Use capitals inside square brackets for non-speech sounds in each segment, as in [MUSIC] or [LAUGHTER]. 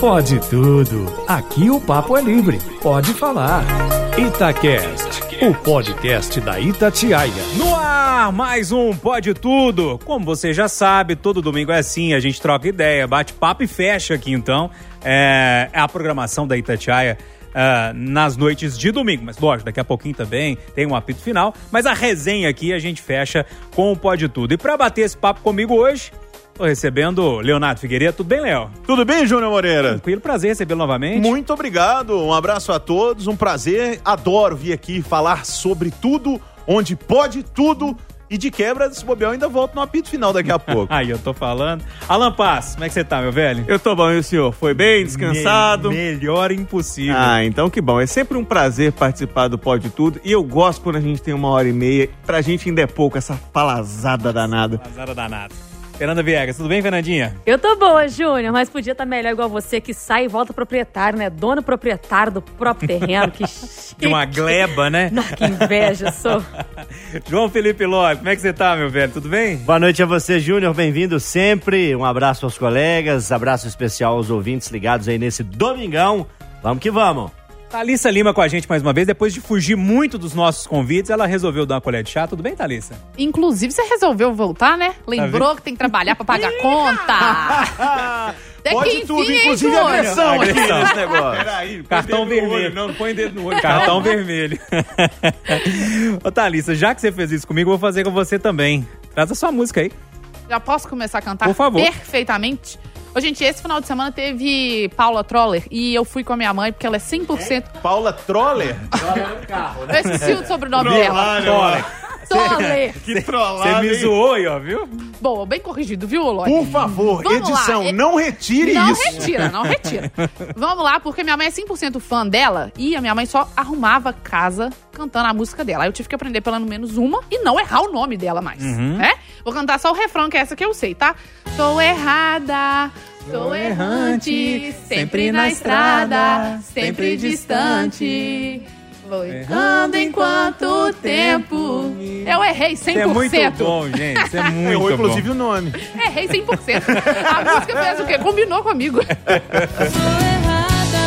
Pode tudo. Aqui o papo é livre. Pode falar. Itacast, o podcast da Itatiaia. No ar, mais um Pode Tudo. Como você já sabe, todo domingo é assim, a gente troca ideia, bate papo e fecha aqui então. É, a programação da Itatiaia uh, nas noites de domingo. Mas lógico, daqui a pouquinho também tem um apito final. Mas a resenha aqui a gente fecha com o Pode Tudo. E para bater esse papo comigo hoje, Tô recebendo Leonardo Figueiredo. Tudo bem, Léo? Tudo bem, Júnior Moreira? Tranquilo, prazer recebê-lo novamente. Muito obrigado, um abraço a todos, um prazer. Adoro vir aqui falar sobre tudo, onde pode tudo. E de quebra, se bobear, eu ainda volto no apito final daqui a pouco. [LAUGHS] Aí eu tô falando. Alan Paz, como é que você tá, meu velho? Eu tô bom, e o senhor? Foi bem, descansado? Me melhor impossível. Ah, então que bom. É sempre um prazer participar do Pode Tudo. E eu gosto quando a gente tem uma hora e meia. Pra gente ainda é pouco, essa palazada danada. Palazada danada. Fernanda Viegas, tudo bem, Fernandinha? Eu tô boa, Júnior, mas podia estar tá melhor igual você, que sai e volta proprietário, né? Dono proprietário do próprio terreno. Que [LAUGHS] [LAUGHS] De uma gleba, né? Não, que inveja, sou. [LAUGHS] João Felipe Lopes, como é que você tá, meu velho? Tudo bem? Boa noite a você, Júnior. Bem-vindo sempre. Um abraço aos colegas, abraço especial aos ouvintes ligados aí nesse domingão. Vamos que vamos. Thalissa Lima com a gente mais uma vez. Depois de fugir muito dos nossos convites, ela resolveu dar uma colher de chá. Tudo bem, Thalissa? Inclusive, você resolveu voltar, né? Lembrou tá que tem que trabalhar pra pagar conta. Até Pode que enfim, tudo, inclusive a agressão aqui nesse negócio. Peraí, cartão vermelho. Olho, não, não põe dedo no olho. Cartão vermelho. [LAUGHS] Ô, Thalissa, já que você fez isso comigo, eu vou fazer com você também. Traz a sua música aí. Já posso começar a cantar? Por favor. Perfeitamente. Ô, gente, esse final de semana teve Paula Troller e eu fui com a minha mãe porque ela é 100%. É? Paula Troller? Troller no carro, né? Eu esqueci o sobrenome dela. Troller. Troller. Que trollada. Você me zoou aí, ó, viu? Bom, bem corrigido, viu, Lodi? Por favor, Vamos edição, lá. não retire não isso. Não retira, não retira. [LAUGHS] Vamos lá, porque minha mãe é 100% fã dela e a minha mãe só arrumava casa cantando a música dela. Aí eu tive que aprender pelo menos uma e não errar o nome dela mais, uhum. né? Vou cantar só o refrão, que é essa que eu sei, tá? Tô errada, Sou errante, sempre na estrada, sempre distante. Vou errando enquanto tempo. Eu errei 100%. Isso é muito bom, gente. Isso é [LAUGHS] muito Errou, inclusive, o nome. Errei 100%. A música fez o quê? Combinou comigo. sou errada,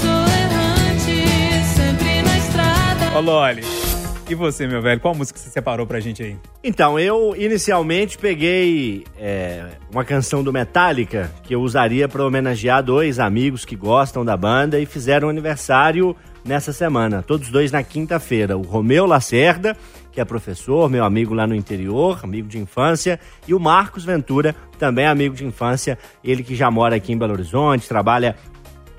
sou errante, sempre na estrada. Ô, Loli. E você, meu velho, qual música você separou pra gente aí? Então, eu inicialmente peguei é, uma canção do Metallica que eu usaria para homenagear dois amigos que gostam da banda e fizeram aniversário nessa semana. Todos dois na quinta-feira. O Romeu Lacerda, que é professor, meu amigo lá no interior, amigo de infância, e o Marcos Ventura, também amigo de infância, ele que já mora aqui em Belo Horizonte, trabalha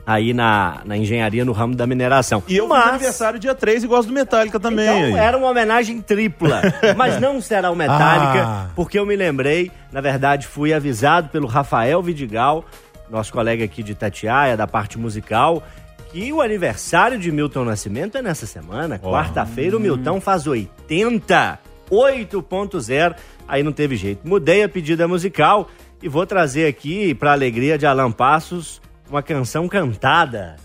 aí na, na engenharia no ramo da mineração. E eu mas... fiz aniversário dia 3 e gosto do Metallica também. Então, era uma homenagem tripla. [LAUGHS] mas não será o Metallica, ah. porque eu me lembrei, na verdade, fui avisado pelo Rafael Vidigal, nosso colega aqui de Tatiaia, da parte musical, que o aniversário de Milton Nascimento é nessa semana. Oh. Quarta-feira o Milton faz 80. 8.0. Aí não teve jeito. Mudei a pedida musical e vou trazer aqui, para alegria de Alan Passos, uma canção cantada.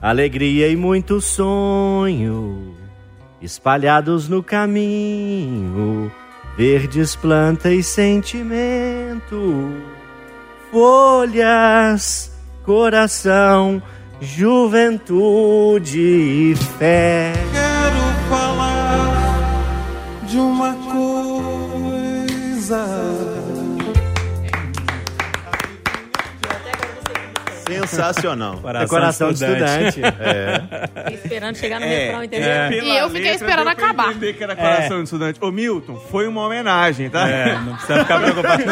Alegria e muito sonho espalhados no caminho, verdes plantas e sentimento, folhas, coração, juventude e fé. Sensacional. Coração, de estudante. É. Esperando chegar no é, refrão, entendeu? É. E eu fiquei esperando acabar. entender que era coração de estudante. Ô, Milton, foi uma homenagem, tá? É, não precisa ficar [LAUGHS] preocupado.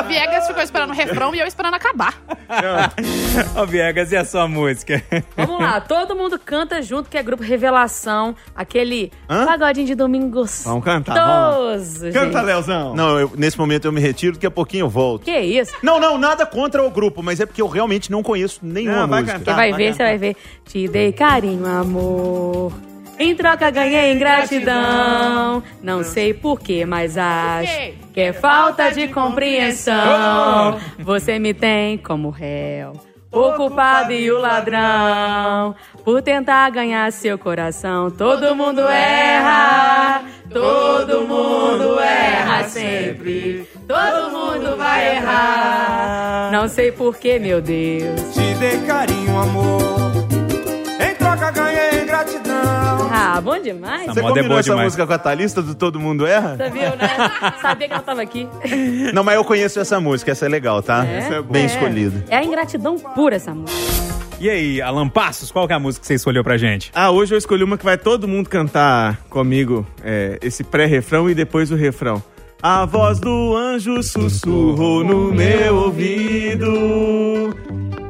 o Viegas ficou esperando o refrão e eu esperando acabar. Ô, Viegas, e a sua música? Vamos lá, todo mundo canta junto, que é grupo Revelação. Aquele Hã? pagodinho de domingo Vamos cantar, vamos lá. Canta, Leozão. Não, eu, nesse momento eu me retiro, daqui a pouquinho eu volto. Que isso? Não, não, nada contra o grupo, mas é porque eu realmente não conheço nenhuma não, música. Você vai, vai ver, você vai ver. Te dei carinho, amor. Em troca ganhei ingratidão. Não sei porquê, mas acho que é falta de compreensão. Você me tem como réu. O culpado e o ladrão, por tentar ganhar seu coração, todo mundo erra, todo mundo erra sempre. todo mundo vai errar. Não sei porquê, meu Deus. Te dei carinho, amor. Ah, bom demais. Essa Você moda é combinou boa essa demais. música com a Thalista do Todo Mundo Erra? Você viu, né? [LAUGHS] Sabia que ela tava aqui. Não, mas eu conheço essa música, essa é legal, tá? É? Bem É. escolhida. É a ingratidão pura essa música. E aí, Alan Passos, qual que é a música que você escolheu pra gente? Ah, hoje eu escolhi uma que vai todo mundo cantar comigo, é, esse pré-refrão e depois o refrão. A voz do anjo sussurrou no meu ouvido.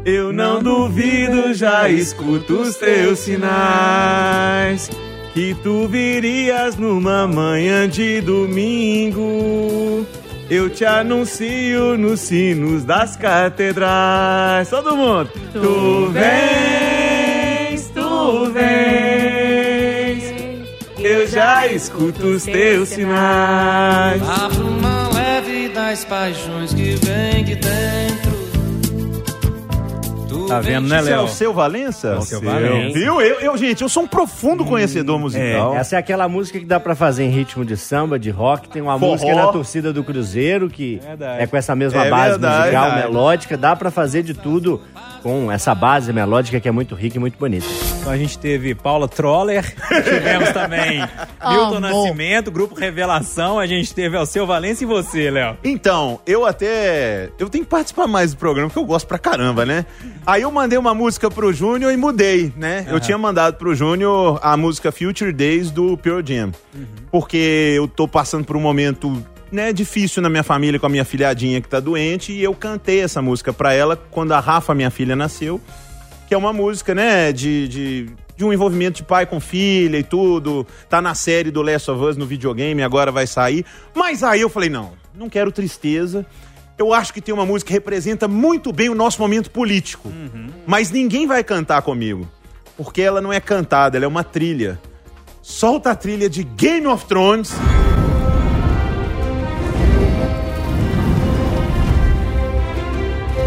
Eu não duvido, já escuto os teus sinais. Que tu virias numa manhã de domingo. Eu te anuncio nos sinos das catedrais. Todo mundo. Tu vens, tu vens. Eu já escuto os teus sinais. A bruma leve das paixões que vem de dentro. Tá vendo, né, Esse é Léo? o seu Valença? o seu Valença. Viu? Eu, eu, gente, eu sou um profundo conhecedor musical. Essa é aquela música que dá pra fazer em ritmo de samba, de rock. Tem uma Forró. música na torcida do Cruzeiro que Verdade. é com essa mesma É base verdade, musical, verdade. melódica. Dá pra fazer de tudo com essa base melódica que é muito rica e muito bonita. Então a gente teve Paula Troller, tivemos também [LAUGHS] Milton Amor. Nascimento, Grupo Revelação, a gente teve Alceu Valença e você, Léo. Então, eu até. Eu tenho que participar mais do programa, porque eu gosto pra caramba, né? Aí eu mandei uma música pro Júnior e mudei, né? Eu tinha mandado pro Júnior a música Future Days do Pearl Jam. Porque eu tô passando por um momento. Né, difícil na minha família com a minha filhadinha que tá doente e eu cantei essa música pra ela quando a Rafa, minha filha, nasceu. Que é uma música, né, de, de, de um envolvimento de pai com filha e tudo. Tá na série do Last of Us no videogame, agora vai sair. Mas aí eu falei, não, não quero tristeza. Eu acho que tem uma música que representa muito bem o nosso momento político. Mas ninguém vai cantar comigo. Porque ela não é cantada, ela é uma trilha. Solta a trilha de Game of Thrones.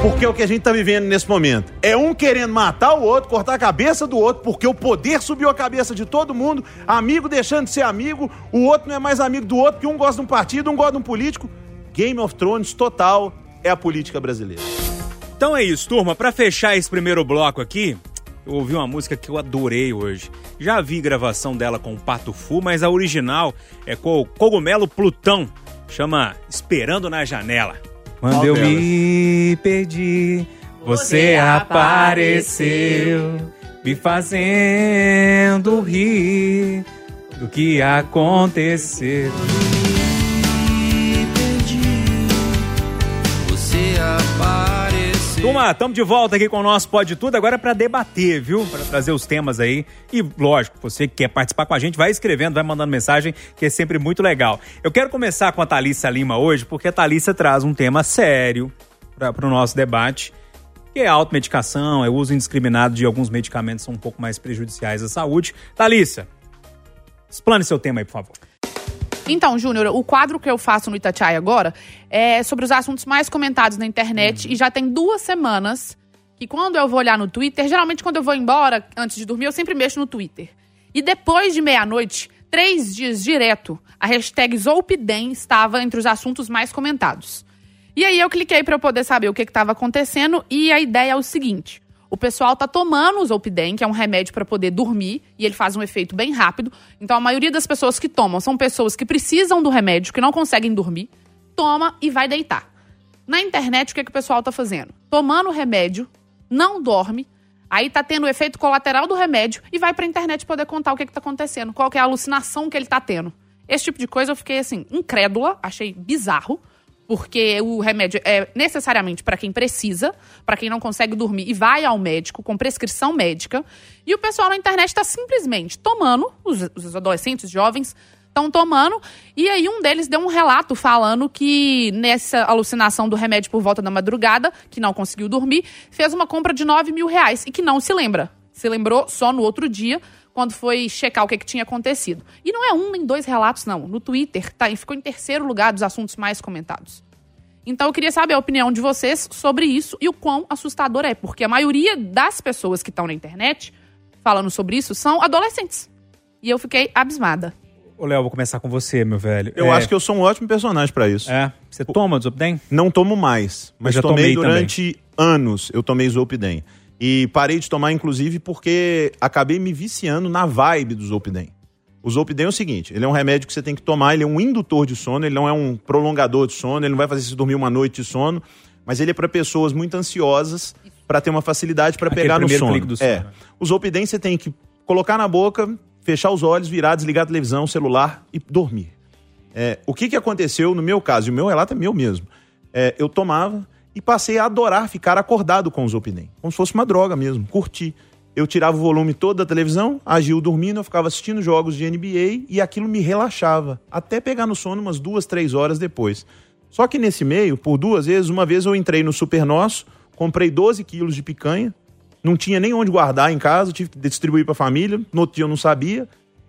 Porque é o que a gente tá vivendo nesse momento. É um querendo matar o outro, cortar a cabeça do outro, porque o poder subiu a cabeça de todo mundo, amigo deixando de ser amigo, o outro não é mais amigo do outro, porque um gosta de um partido, um gosta de um político. Game of Thrones total é a política brasileira. Então é isso, turma. Pra fechar esse primeiro bloco aqui, eu ouvi uma música que eu adorei hoje. Já vi gravação dela com o Pato Fu, mas a original é com o Cogumelo Plutão. Chama Esperando na Janela. Quando Qual eu delas? me perdi, você apareceu, me fazendo rir do que aconteceu. Turma, estamos de volta aqui com o nosso Pode Tudo, agora para debater, viu? Para trazer os temas aí. E, lógico, você que quer participar com a gente, vai escrevendo, vai mandando mensagem, que é sempre muito legal. Eu quero começar com a Thalissa Lima hoje, porque a Thalissa traz um tema sério para o nosso debate, que é a automedicação, é o uso indiscriminado de alguns medicamentos que são um pouco mais prejudiciais à saúde. Thalissa, explane seu tema aí, por favor. Então, Júnior, o quadro que eu faço no Itatiaia agora é sobre os assuntos mais comentados na internet e já tem duas semanas que quando eu vou olhar no Twitter, geralmente quando eu vou embora antes de dormir, eu sempre mexo no Twitter. E depois de meia-noite, três dias direto, a hashtag Zolpidem estava entre os assuntos mais comentados. E aí eu cliquei para eu poder saber o que estava acontecendo e a ideia é o seguinte: o pessoal tá tomando o Zolpidem, que é um remédio para poder dormir, e ele faz um efeito bem rápido. Então a maioria das pessoas que tomam são pessoas que precisam do remédio, que não conseguem dormir, toma e vai deitar. Na internet, o que, que o pessoal tá fazendo? Tomando o remédio, não dorme, aí tá tendo o efeito colateral do remédio e vai pra internet poder contar o que, que tá acontecendo, qual é a alucinação que ele tá tendo. Esse tipo de coisa eu fiquei assim, incrédula, achei bizarro porque o remédio é necessariamente para quem precisa, para quem não consegue dormir e vai ao médico com prescrição médica. E o pessoal na internet está simplesmente tomando, os, os adolescentes jovens estão tomando, e aí um deles deu um relato falando que nessa alucinação do remédio por volta da madrugada, que não conseguiu dormir, fez uma compra de 9 mil reais e que não se lembra. Se lembrou só no outro dia, quando foi checar o que, que tinha acontecido. E não é um nem dois relatos, não. No Twitter, tá, ficou em terceiro lugar dos assuntos mais comentados. Então eu queria saber a opinião de vocês sobre isso e o quão assustador é, porque a maioria das pessoas que estão na internet falando sobre isso são adolescentes. E eu fiquei abismada. Ô, Léo, vou começar com você, meu velho. Eu É, acho que eu sou um ótimo personagem pra isso. É, você toma o Zopden? Não tomo mais, mas já tomei, tomei durante anos. Eu tomei Zolpidem. E parei de tomar, inclusive, porque acabei me viciando na vibe do Zolpidem. O Zolpidem é o seguinte, ele é um remédio que você tem que tomar, ele é um indutor de sono, ele não é um prolongador de sono, ele não vai fazer você dormir uma noite de sono, mas ele é para pessoas muito ansiosas para ter uma facilidade para pegar no sono. clique do sono, É. né? O Zolpidem você tem que colocar na boca, fechar os olhos, virar, desligar a televisão, celular e dormir. É, o que, que aconteceu no meu caso, e o meu relato é meu mesmo. É, eu tomava e passei a adorar ficar acordado com o Zolpidem. Como se fosse uma droga mesmo, curti. Eu tirava o volume todo da televisão, agiu dormindo, eu ficava assistindo jogos de NBA e aquilo me relaxava. Até pegar no sono umas duas, três horas depois. Só que nesse meio, por duas vezes, uma vez eu entrei no Super Nosso, comprei 12 quilos de picanha, não tinha nem onde guardar em casa, tive que distribuir para a família, no outro dia eu não sabia,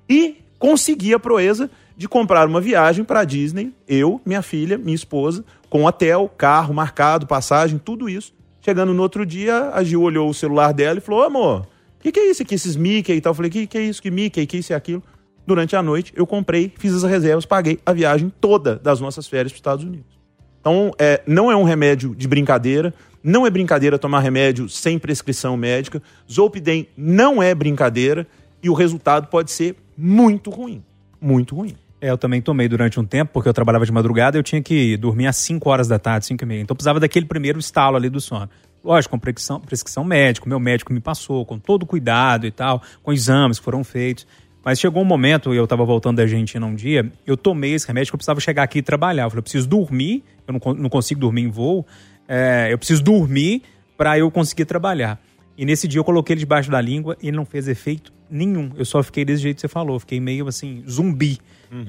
e consegui a proeza de comprar uma viagem para Disney, eu, minha filha, minha esposa, com hotel, carro marcado, passagem, tudo isso. Chegando no outro dia, a Gil olhou o celular dela e falou: "Ô, amor, o que, que é isso aqui, esses Mickey e tal? Eu falei: que, que é isso, que Mickey, que isso e aquilo? Durante a noite, eu comprei, fiz as reservas, paguei a viagem toda das nossas férias para os Estados Unidos. Então, é, não é um remédio de brincadeira, não é brincadeira tomar remédio sem prescrição médica. Zolpidem não é brincadeira e o resultado pode ser muito ruim. Muito ruim. É, eu também tomei durante um tempo, porque eu trabalhava de madrugada e eu tinha que dormir às 5 horas da tarde, 5 e meia. Então precisava daquele primeiro estalo ali do sono. Lógico, com prescrição, prescrição médica, meu médico me passou, com todo cuidado e tal, com exames que foram feitos. Mas chegou um momento, eu estava voltando da Argentina um dia, eu tomei esse remédio que eu precisava chegar aqui e trabalhar. Eu falei, eu preciso dormir, eu não, não consigo dormir em voo, é, eu preciso dormir para eu conseguir trabalhar. E nesse dia eu coloquei ele debaixo da língua e ele não fez efeito nenhum. Eu só fiquei desse jeito que você falou, fiquei meio assim, zumbi.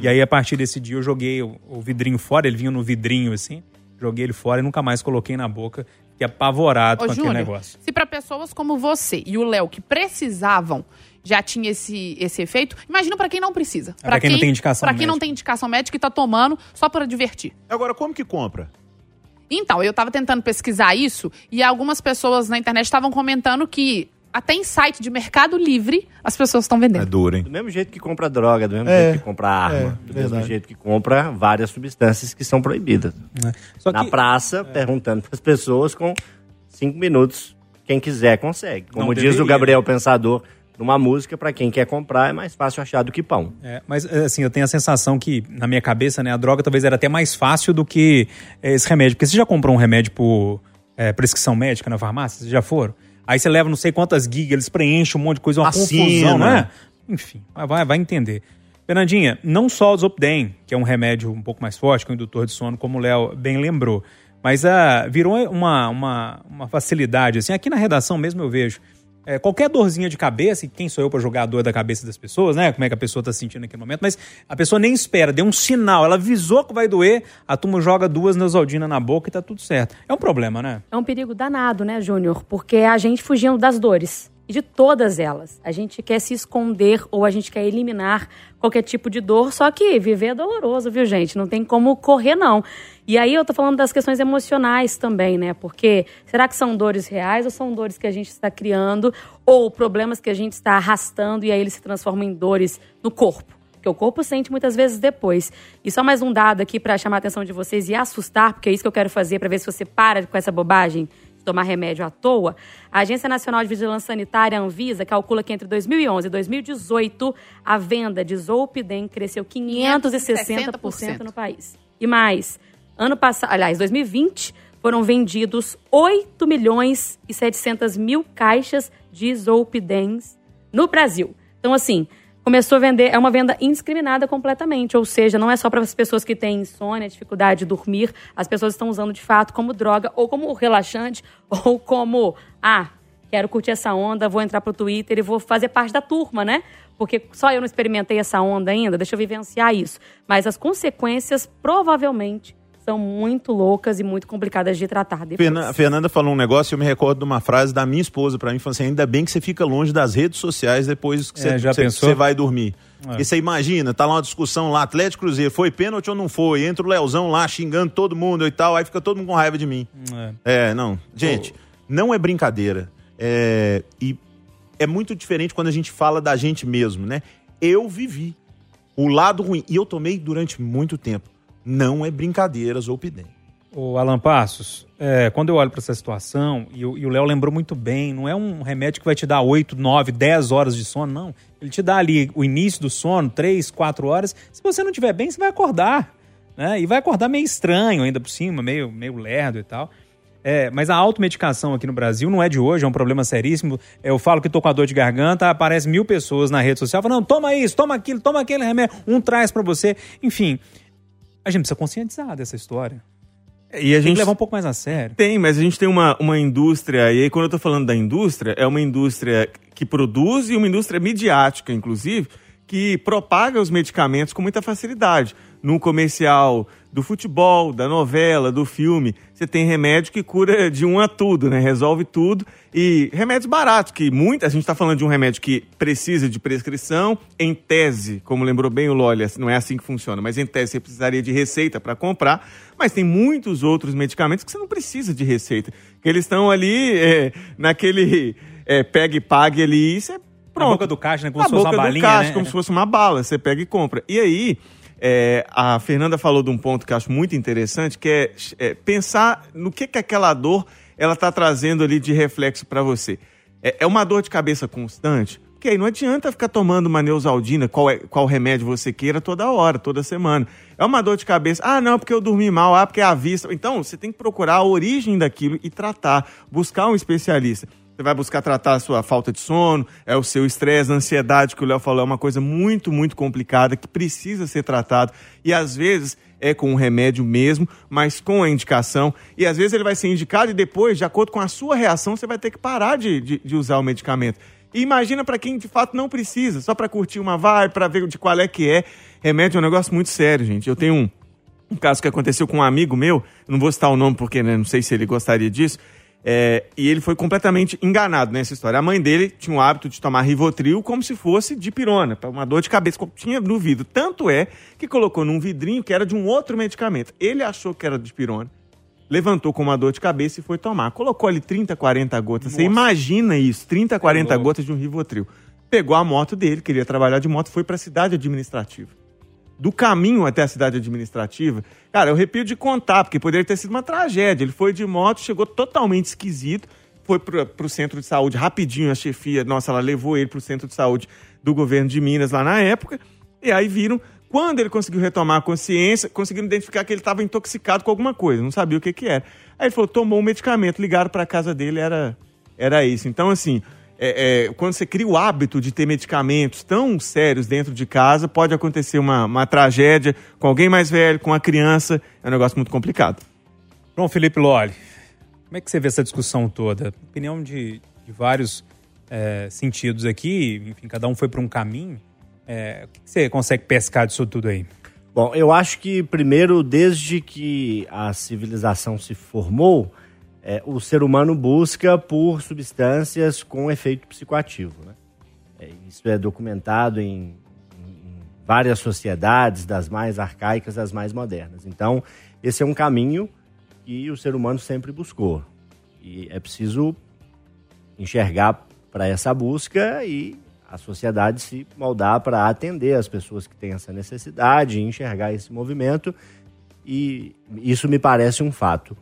E aí a partir desse dia eu joguei o, o vidrinho fora, ele vinha no vidrinho assim, joguei ele fora e nunca mais coloquei na boca. Fiquei apavorado Ô, com aquele Júnior, negócio. se para pessoas como você e o Léo que precisavam já tinha esse, esse efeito, imagina para quem não precisa. pra quem não tem indicação Pra quem não médica. tem indicação médica e tá tomando só para divertir. Agora, como que compra? Então, eu tava tentando pesquisar isso e algumas pessoas na internet estavam comentando que até em site de Mercado Livre as pessoas estão vendendo. É duro, hein? Do mesmo jeito que compra droga, do mesmo É, jeito que compra arma, é, do mesmo verdade. jeito que compra várias substâncias que são proibidas. Só Na que- praça, perguntando para as pessoas com cinco minutos, quem quiser consegue. Como Não diz deveria. o Gabriel Pensador numa música, para quem quer comprar é mais fácil achar do que pão. É, mas assim, eu tenho a sensação que, na minha cabeça, né, a droga talvez era até mais fácil do que é, esse remédio. Porque você já comprou um remédio por é, prescrição médica na farmácia? Vocês já foram? Aí você leva não sei quantas gigas, eles preenchem um monte de coisa, uma Assina. confusão, né? Enfim, vai- vai, entender. Fernandinha, não só o Zopden, que é um remédio um pouco mais forte, que é um indutor de sono, como o Léo bem lembrou, mas ah, virou uma, uma, uma facilidade. Assim, aqui na redação mesmo eu vejo. É, qualquer dorzinha de cabeça, e quem sou eu para jogar a dor da cabeça das pessoas, né? Como é que a pessoa está sentindo naquele momento, mas a pessoa nem espera, deu um sinal, ela avisou que vai doer, a turma joga duas Neosaldina na boca e tá tudo certo. É um problema, né? É um perigo danado, né, Júnior? Porque a gente fugindo das dores. E de todas elas. A gente quer se esconder ou a gente quer eliminar qualquer tipo de dor, só que viver é doloroso, viu, gente? Não tem como correr, não. E aí eu tô falando das questões emocionais também, né? Porque será que são dores reais ou são dores que a gente está criando ou problemas que a gente está arrastando e aí eles se transformam em dores no corpo? que o corpo sente muitas vezes depois. E só mais um dado aqui para chamar a atenção de vocês e assustar, porque é isso que eu quero fazer para ver se você para com essa bobagem tomar remédio à toa. A Agência Nacional de Vigilância Sanitária, Anvisa, calcula que entre 2011 e 2018 a venda de Zolpidem cresceu 560% no país. E mais, ano passado, aliás, 2020, foram vendidos 8 milhões e 700 mil caixas de Zolpidens no Brasil. Então, assim, começou a vender, é uma venda indiscriminada completamente, ou seja, não é só para as pessoas que têm insônia, dificuldade de dormir, as pessoas estão usando de fato como droga, ou como relaxante, [LAUGHS] ou como, ah, quero curtir essa onda, vou entrar pro Twitter e vou fazer parte da turma, né? Porque só eu não experimentei essa onda ainda, deixa eu vivenciar isso. Mas as consequências provavelmente são muito loucas e muito complicadas de tratar depois. Fernan- A Fernanda falou um negócio e eu me recordo de uma frase da minha esposa pra mim, falando assim, ainda bem que você fica longe das redes sociais depois que É, você, já você- vai dormir. É. Porque você imagina, tá lá uma discussão lá, Atlético e Cruzeiro, foi pênalti ou não foi? Entra o Leozão lá xingando todo mundo e tal, aí fica todo mundo com raiva de mim. É. É, não. Gente, não é brincadeira. É, e é muito diferente quando a gente fala da gente mesmo, né? Eu vivi. O lado ruim, e eu tomei durante muito tempo, não é brincadeira Zolpidem. O Alan Passos, é, quando eu olho para essa situação, e, e o Léo lembrou muito bem, não é um remédio que vai te dar 8, 9, 10 horas de sono, não. Ele te dá ali o início do sono, 3, 4 horas. Se você não estiver bem, você vai acordar. Né? E vai acordar meio estranho ainda por cima, meio, meio lerdo e tal. É, mas a automedicação aqui no Brasil não é de hoje, é um problema seríssimo. Eu falo que tô com a dor de garganta, aparece mil pessoas na rede social falando: não, toma isso, toma aquilo, toma aquele remédio, um traz para você. Enfim, a gente precisa conscientizar dessa história. E a Tem gente que levar um pouco mais a sério. Tem, mas a gente tem uma, uma indústria, e aí quando eu tô falando da indústria, é uma indústria que produz e uma indústria midiática, inclusive, que propaga os medicamentos com muita facilidade. Num comercial do futebol, da novela, do filme, você tem remédio que cura de um a tudo, né? Resolve tudo. E remédios baratos, que muita. A gente tá falando de um remédio que precisa de prescrição, em tese, como lembrou bem o Lolly, não é assim que funciona, mas em tese você precisaria de receita para comprar. Mas tem muitos outros medicamentos que você não precisa de receita. Que eles estão ali é, naquele é, pega e pague ali, e você Na pronto. boca do caixa, né? Como Na se fosse boca uma do balinha, caixa, né? como se fosse uma bala, você pega e compra. E aí, é, a Fernanda falou de um ponto que eu acho muito interessante, que é, é, pensar no que, que aquela dor ela está trazendo ali de reflexo para você. É, é uma dor de cabeça constante? Porque aí não adianta ficar tomando uma neusaldina, qual, é, qual remédio você queira, toda hora, toda semana. É uma dor de cabeça. Ah, não, porque eu dormi mal. Ah, porque é a vista. Então, você tem que procurar a origem daquilo e tratar. Buscar um especialista. Você vai buscar tratar a sua falta de sono, é o seu estresse, a ansiedade que o Léo falou, é uma coisa muito, muito complicada que precisa ser tratado. E às vezes é com um remédio mesmo, mas com a indicação. E às vezes ele vai ser indicado e depois, de acordo com a sua reação, você vai ter que parar de, de, de usar o medicamento. E imagina para quem de fato não precisa, só para curtir uma vibe, para ver de qual é que é. Remédio é um negócio muito sério, gente. Eu tenho um, um caso que aconteceu com um amigo meu, não vou citar o nome porque né, não sei se ele gostaria disso, é, e ele foi completamente enganado nessa história. A mãe dele tinha o hábito de tomar Rivotril como se fosse de pirona, para uma dor de cabeça, como tinha no vidro. Tanto é que colocou num vidrinho que era de um outro medicamento. Ele achou que era de pirona, levantou com uma dor de cabeça e foi tomar. Colocou ali 30, 40 gotas. Você imagina isso, 30, 40 gotas de um Rivotril. Pegou a moto dele, queria trabalhar de moto, foi para a cidade administrativa do caminho até a cidade administrativa, cara, eu arrepio de contar, porque poderia ter sido uma tragédia. Ele foi de moto, chegou totalmente esquisito, foi pro, pro centro de saúde rapidinho, a chefia, nossa, ela levou ele pro centro de saúde do governo de Minas lá na época, e aí viram, quando ele conseguiu retomar a consciência, conseguiram identificar que ele estava intoxicado com alguma coisa, não sabia o que que era. Aí ele falou, tomou um medicamento, ligaram para casa dele, era, era isso. Então, assim, é, é, quando você cria o hábito de ter medicamentos tão sérios dentro de casa, pode acontecer uma, uma tragédia com alguém mais velho, com a criança. É um negócio muito complicado. João Felipe Lolli, como é que você vê essa discussão toda? Opinião de, de vários é, sentidos aqui, enfim, cada um foi para um caminho. É, o que que você consegue pescar disso tudo aí? Bom, eu acho que primeiro, desde que a civilização se formou, é, o ser humano busca por substâncias com efeito psicoativo. Né? É, isso é documentado em, em várias sociedades, das mais arcaicas às mais modernas. Então, esse é um caminho que o ser humano sempre buscou. E é preciso enxergar para essa busca e a sociedade se moldar para atender as pessoas que têm essa necessidade, enxergar esse movimento. E isso me parece um fato.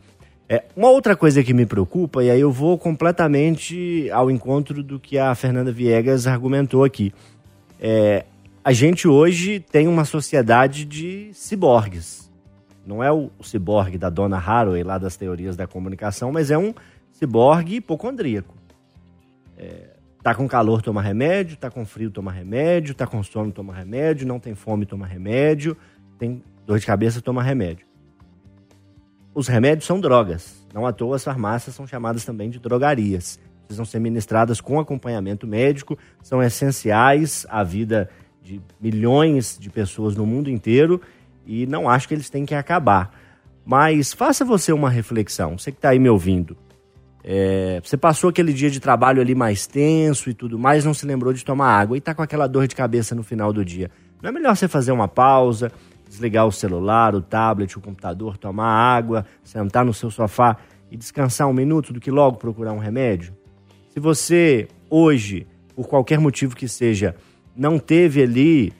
É, uma outra coisa que me preocupa, e aí eu vou completamente ao encontro do que a Fernanda Viegas argumentou aqui. É, a gente hoje tem uma sociedade de ciborgues. Não é o, o ciborgue da Donna Haraway, lá das teorias da comunicação, mas é um ciborgue hipocondríaco. É, tá com calor, toma remédio, tá com frio, toma remédio, tá com sono, toma remédio, não tem fome, toma remédio, tem dor de cabeça, toma remédio os remédios são drogas. Não à toa as farmácias são chamadas também de drogarias. Precisam ser ministradas com acompanhamento médico, são essenciais à vida de milhões de pessoas no mundo inteiro e não acho que eles têm que acabar. Mas faça você uma reflexão, você que está aí me ouvindo. É, você passou aquele dia de trabalho ali mais tenso e tudo mais, não se lembrou de tomar água e está com aquela dor de cabeça no final do dia. Não é melhor você fazer uma pausa, desligar o celular, o tablet, o computador, tomar água, sentar no seu sofá e descansar um minuto do que logo procurar um remédio? Se você hoje, por qualquer motivo que seja, não teve ali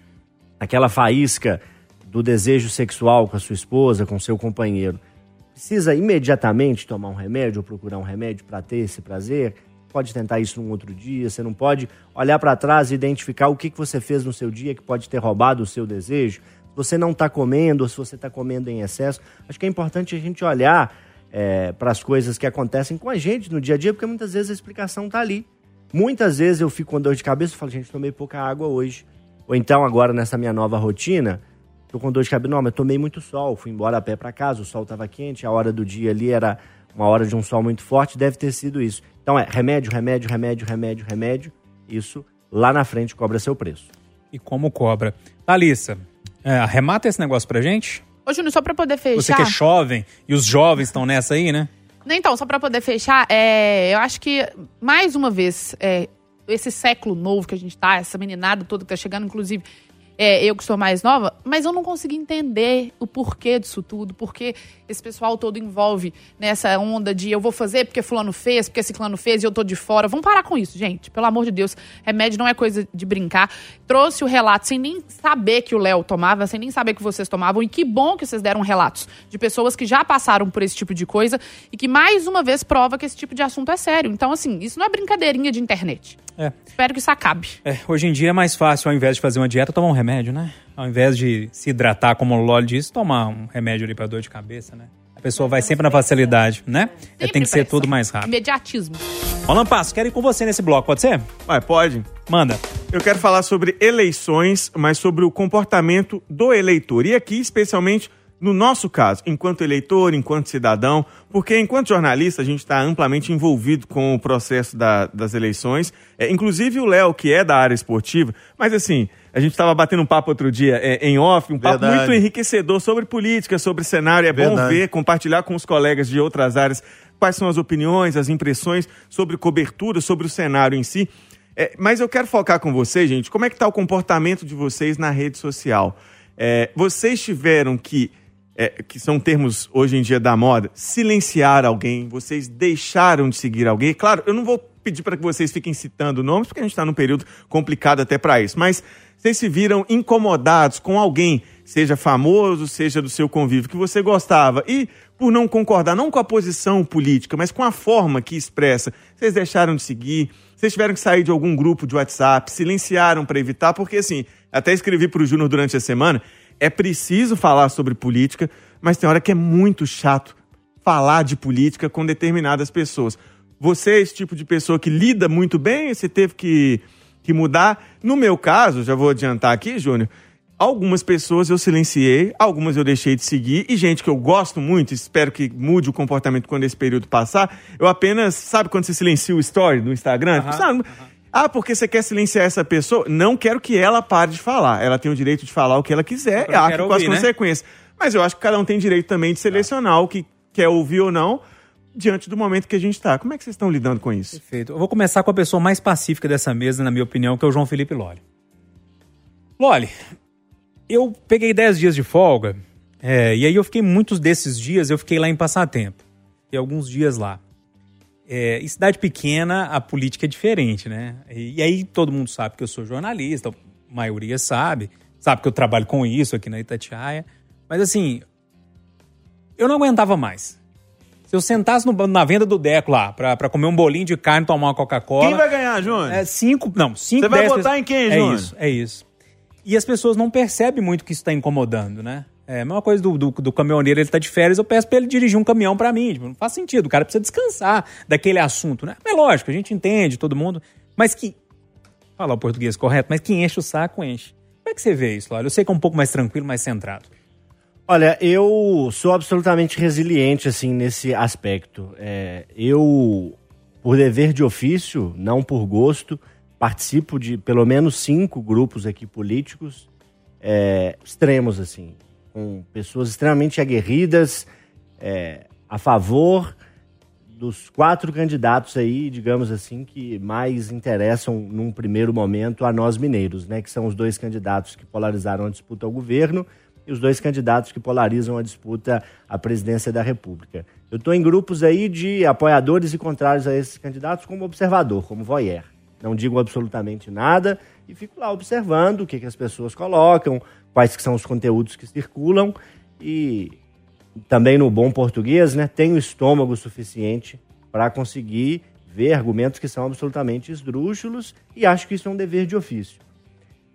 aquela faísca do desejo sexual com a sua esposa, com seu companheiro, precisa imediatamente tomar um remédio ou procurar um remédio para ter esse prazer? Pode tentar isso num outro dia, você não pode olhar para trás e identificar o que, que você fez no seu dia que pode ter roubado o seu desejo. Se você não está comendo ou se você está comendo em excesso, acho que é importante a gente olhar é, para as coisas que acontecem com a gente no dia a dia, porque muitas vezes a explicação está ali. Muitas vezes eu fico com dor de cabeça e falo, gente, tomei pouca água hoje. Ou então, agora nessa minha nova rotina, tô com dor de cabeça, não, mas tomei muito sol, fui embora a pé para casa, o sol estava quente, a hora do dia ali era uma hora de um sol muito forte, deve ter sido isso. Então é remédio, remédio, remédio, remédio, remédio. Isso lá na frente cobra seu preço. E como cobra. Thalissa, é, arremata esse negócio pra gente? Ô, Júnior, só pra poder fechar. Você que é jovem e os jovens estão nessa aí, né? Então, só pra poder fechar, é, eu acho que, mais uma vez, é, esse século novo que a gente tá, essa meninada toda que tá chegando, inclusive, é, eu que sou mais nova, mas eu não consegui entender o porquê disso tudo, porque esse pessoal todo envolve nessa onda de eu vou fazer porque fulano fez, porque ciclano fez e eu tô de fora. Vamos parar com isso, gente. Pelo amor de Deus. Remédio não é coisa de brincar. Trouxe o relato sem nem saber que o Léo tomava, sem nem saber que vocês tomavam. E que bom que vocês deram relatos de pessoas que já passaram por esse tipo de coisa e que mais uma vez prova que esse tipo de assunto é sério. Então, assim, isso não é brincadeirinha de internet. É. Espero que isso acabe. É, hoje em dia é mais fácil, ao invés de fazer uma dieta, tomar um remédio, né? Ao invés de se hidratar, como o Loli disse, tomar um remédio ali pra dor de cabeça, né? A pessoa vai sempre na facilidade, né? É, tem que ser tudo mais rápido. Imediatismo. Roland Passo, quero ir com você nesse bloco, pode ser? Vai, pode. Manda. Eu quero falar sobre eleições, mas sobre o comportamento do eleitor. E aqui, especialmente, no nosso caso, enquanto eleitor, enquanto cidadão, porque enquanto jornalista a gente está amplamente envolvido com o processo da- das eleições. É, inclusive o Léo, que é da área esportiva, mas assim, a gente estava batendo um papo outro dia é, em off, um papo Verdade. muito enriquecedor sobre política, sobre cenário. É bom Verdade. ver, compartilhar com os colegas de outras áreas quais são as opiniões, as impressões sobre cobertura, sobre o cenário em si. É, mas eu quero focar com vocês, gente, como é que está o comportamento de vocês na rede social. É, vocês tiveram que, é, que são termos hoje em dia da moda, silenciar alguém, vocês deixaram de seguir alguém. Claro, eu não vou pedir para que vocês fiquem citando nomes, porque a gente está num período complicado até para isso, mas vocês se viram incomodados com alguém, seja famoso, seja do seu convívio, que você gostava, e por não concordar, não com a posição política, mas com a forma que expressa, vocês deixaram de seguir, vocês tiveram que sair de algum grupo de WhatsApp, silenciaram para evitar, porque assim, até escrevi para o Júnior durante a semana, é preciso falar sobre política, mas tem hora que é muito chato falar de política com determinadas pessoas. Você é esse tipo de pessoa que lida muito bem, você teve que, que mudar. No meu caso, já vou adiantar aqui, Júnior, algumas pessoas eu silenciei, algumas eu deixei de seguir, e gente que eu gosto muito, espero que mude o comportamento quando esse período passar, eu apenas, sabe quando você silencia o story do Instagram? Sabe, Ah, porque você quer silenciar essa pessoa? Não quero que ela pare de falar. Ela tem o direito de falar o que ela quiser, arque com as né? consequências. Mas eu acho que cada um tem direito também de selecionar o que quer ouvir ou não, diante do momento que a gente está. Como é que vocês estão lidando com isso? Perfeito. Eu vou começar com a pessoa mais pacífica dessa mesa, na minha opinião, que é o João Felipe Loli. Loli, eu peguei 10 dias de folga, é, e aí eu fiquei muitos desses dias, eu fiquei lá em Passatempo. Fiquei alguns dias lá. É, em cidade pequena, a política é diferente, né? E, e aí todo mundo sabe que eu sou jornalista, a maioria sabe, sabe que eu trabalho com isso aqui na Itatiaia. Mas assim, eu não aguentava mais. Se eu sentasse no- na venda do Deco lá, pra, pra comer um bolinho de carne, tomar uma Coca-Cola. Quem vai ganhar, Júnior? É cinco. Não, cinco Você vai votar pessoas- em quem, É Júnior? isso, é isso. E as pessoas não percebem muito que isso tá incomodando, né? É a mesma coisa do, do, do caminhoneiro, ele tá de férias, eu peço pra ele dirigir um caminhão pra mim. Tipo, não faz sentido, o cara precisa descansar daquele assunto, né? É lógico, a gente entende, todo mundo. Mas que. Falar o português correto, mas que enche o saco, enche. Como é que você vê isso, Lório? Eu sei que é um pouco mais tranquilo, mais centrado. Olha, eu sou absolutamente resiliente, assim, nesse aspecto. É, eu, por dever de ofício, não por gosto, participo de pelo menos cinco grupos aqui políticos é, extremos, assim, com pessoas extremamente aguerridas é, a favor dos quatro candidatos aí, digamos assim, que mais interessam num primeiro momento a nós mineiros, né? Que são os dois candidatos que polarizaram a disputa ao governo e os dois candidatos que polarizam a disputa à presidência da República. Eu estou em grupos aí de apoiadores e contrários a esses candidatos como observador, como voyeur. não digo absolutamente nada e fico lá observando o que, que as pessoas colocam, quais que são os conteúdos que circulam e também no bom português, né, tenho estômago suficiente para conseguir ver argumentos que são absolutamente esdrúxulos e acho que isso é um dever de ofício.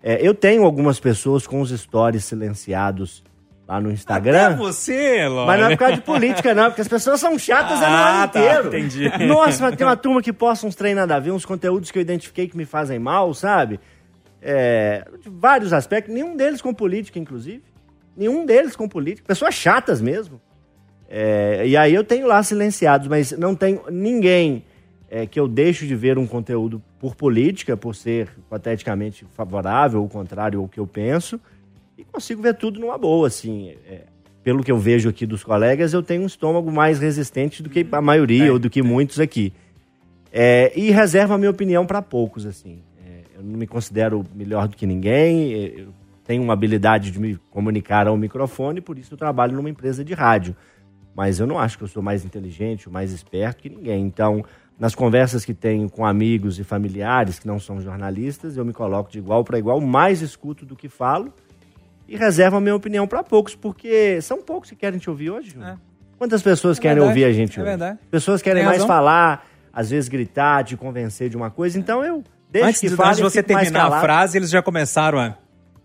É, eu tenho algumas pessoas com os stories silenciados lá no Instagram. É você, Ló. Mas não é por causa de política, não, porque as pessoas são chatas Ah, ano tá, inteiro. entendi. [LAUGHS] Nossa, mas tem uma turma que posta uns trem nada a ver, uns conteúdos que eu identifiquei que me fazem mal, sabe? É, de vários aspectos, nenhum deles com política, inclusive. Nenhum deles com política. Pessoas chatas mesmo. É, e aí eu tenho lá silenciados, mas não tenho ninguém é, que eu deixo de ver um conteúdo por política, por ser pateticamente favorável, ou contrário ao que eu penso, e consigo ver tudo numa boa, assim. é, pelo que eu vejo aqui dos colegas, eu tenho um estômago mais resistente do que a maioria, ou do que muitos aqui. É, e reservo a minha opinião para poucos, assim. É, eu não me considero melhor do que ninguém, é, eu tenho uma habilidade de me comunicar ao microfone, por isso eu trabalho numa empresa de rádio. Mas eu não acho que eu sou mais inteligente ou mais esperto que ninguém. Então, nas conversas que tenho com amigos e familiares que não são jornalistas, eu me coloco de igual para igual, mais escuto do que falo e reservo a minha opinião para poucos, porque são poucos que querem te ouvir hoje, Júnior. Quantas pessoas É querem verdade, ouvir a gente é hoje? verdade. Pessoas querem mais falar, às vezes gritar, te convencer de uma coisa. Então eu deixo Antes que de, fale, antes de você terminar a frase, eles já começaram a.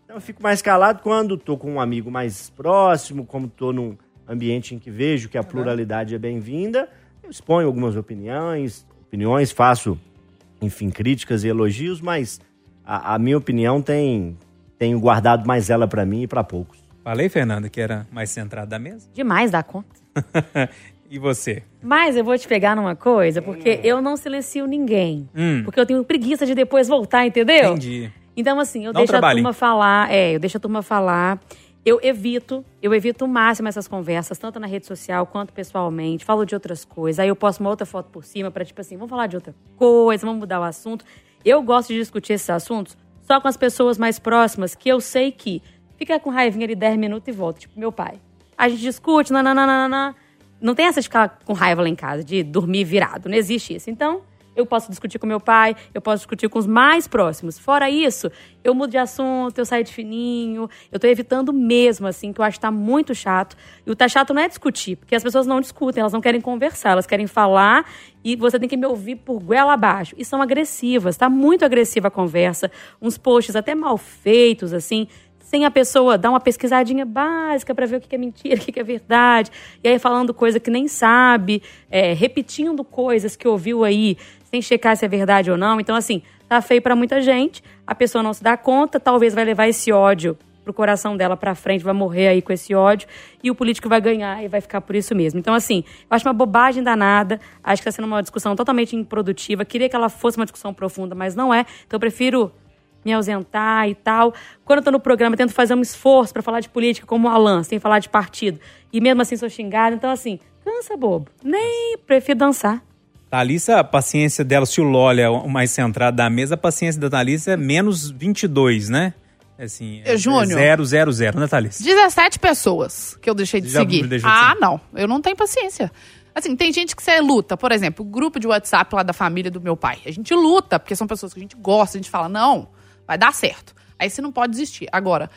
Então eu fico mais calado quando tô com um amigo mais próximo, como tô num ambiente em que vejo que a pluralidade é bem-vinda, eu exponho algumas opiniões, opiniões, faço, enfim, críticas e elogios, mas a, a minha opinião tem tenho guardado mais ela para mim e para poucos. Falei, Fernanda, que era mais centrado da mesa? Demais dá conta. [LAUGHS] e você? Mas eu vou te pegar numa coisa, porque eu não silencio ninguém. Hum. Porque eu tenho preguiça de depois voltar, entendeu? Entendi. Então, assim, eu um deixo a trabalhinho. turma falar. É, eu deixo a turma falar. Eu evito, eu evito o máximo essas conversas, tanto na rede social quanto pessoalmente. Falo de outras coisas. Aí eu posto uma outra foto por cima pra, tipo assim, vamos falar de outra coisa, vamos mudar o assunto. Eu gosto de discutir esses assuntos só com as pessoas mais próximas, que eu sei que fica com raivinha ali 10 minutos e volta, tipo meu pai. A gente discute, nananana. Não tem essa de ficar com raiva lá em casa, de dormir virado. Não existe isso. Então, eu posso discutir com meu pai, eu posso discutir com os mais próximos. Fora isso, eu mudo de assunto, eu saio de fininho. Eu tô evitando mesmo, assim, que eu acho que tá muito chato. E o tá chato não é discutir, porque as pessoas não discutem, elas não querem conversar, elas querem falar e você tem que me ouvir por goela abaixo. E são agressivas, tá muito agressiva a conversa. Uns posts até mal feitos, assim sem a pessoa dar uma pesquisadinha básica para ver o que é mentira, [LAUGHS] o que é verdade, e aí falando coisa que nem sabe, é, repetindo coisas que ouviu aí, sem checar se é verdade ou não. Então, assim, tá feio para muita gente, a pessoa não se dá conta, talvez vai levar esse ódio pro coração dela pra frente, vai morrer aí com esse ódio, e o político vai ganhar e vai ficar por isso mesmo. Então, assim, eu acho uma bobagem danada, acho que tá sendo uma discussão totalmente improdutiva, queria que ela fosse uma discussão profunda, mas não é, então eu prefiro me ausentar e tal. Quando eu tô no programa, eu tento fazer um esforço pra falar de política, como o Alan, sem falar de partido. E mesmo assim sou xingada. Então, assim, cansa, bobo. Nem prefiro dançar. Thalissa, a paciência dela, se o LOL é o mais centrado da mesa, a paciência da Thalissa é menos 22, né? Assim, é Júnior. 0, 0, 0, né, Thalissa? 17 pessoas que eu deixei de Já seguir. de ah, seguir. não. Eu não tenho paciência. Assim, tem gente que você luta. Por exemplo, o grupo de WhatsApp lá da família do meu pai. A gente luta, porque são pessoas que a gente gosta. A gente fala, não, vai dar certo. Aí você não pode desistir. Agora,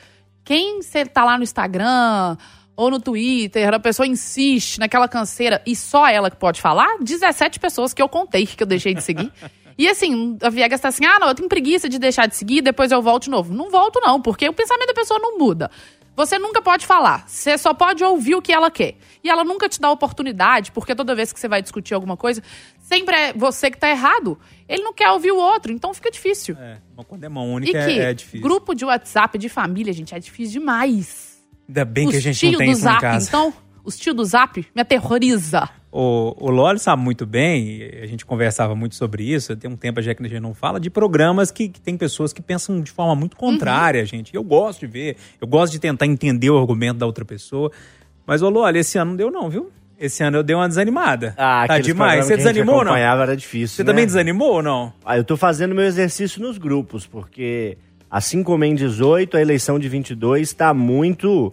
quem você tá lá no Instagram ou no Twitter, a pessoa insiste naquela canseira e só ela que pode falar, 17 pessoas que eu contei que eu deixei de seguir. E assim, a Viegas tá assim, ah, não, eu tenho preguiça de deixar de seguir, depois eu volto de novo. Não volto não, porque o pensamento da pessoa não muda. Você nunca pode falar, você só pode ouvir o que ela quer. E ela nunca te dá oportunidade, porque toda vez que você vai discutir alguma coisa, sempre é você que tá errado. Ele não quer ouvir o outro, então fica difícil. É, quando é mão E única que é, é difícil. grupo de WhatsApp de família, gente, é difícil demais. Ainda bem os que a gente não tem isso lá em Zap, casa. então, os tio do Zap me aterroriza. O, o Loli sabe muito bem, e a gente conversava muito sobre isso, tem um tempo já que a gente não fala, de programas que, que tem pessoas que pensam de forma muito contrária, gente. Eu gosto de ver, eu gosto de tentar entender o argumento da outra pessoa. Mas, ô Loli, esse ano não deu não, viu? Esse ano eu dei uma desanimada. Ah, tá demais. Você desanimou ou não? acompanhava Era difícil, Você né? também desanimou ou não? Ah, eu tô fazendo meu exercício nos grupos, porque assim como em 18, a eleição de 22 está muito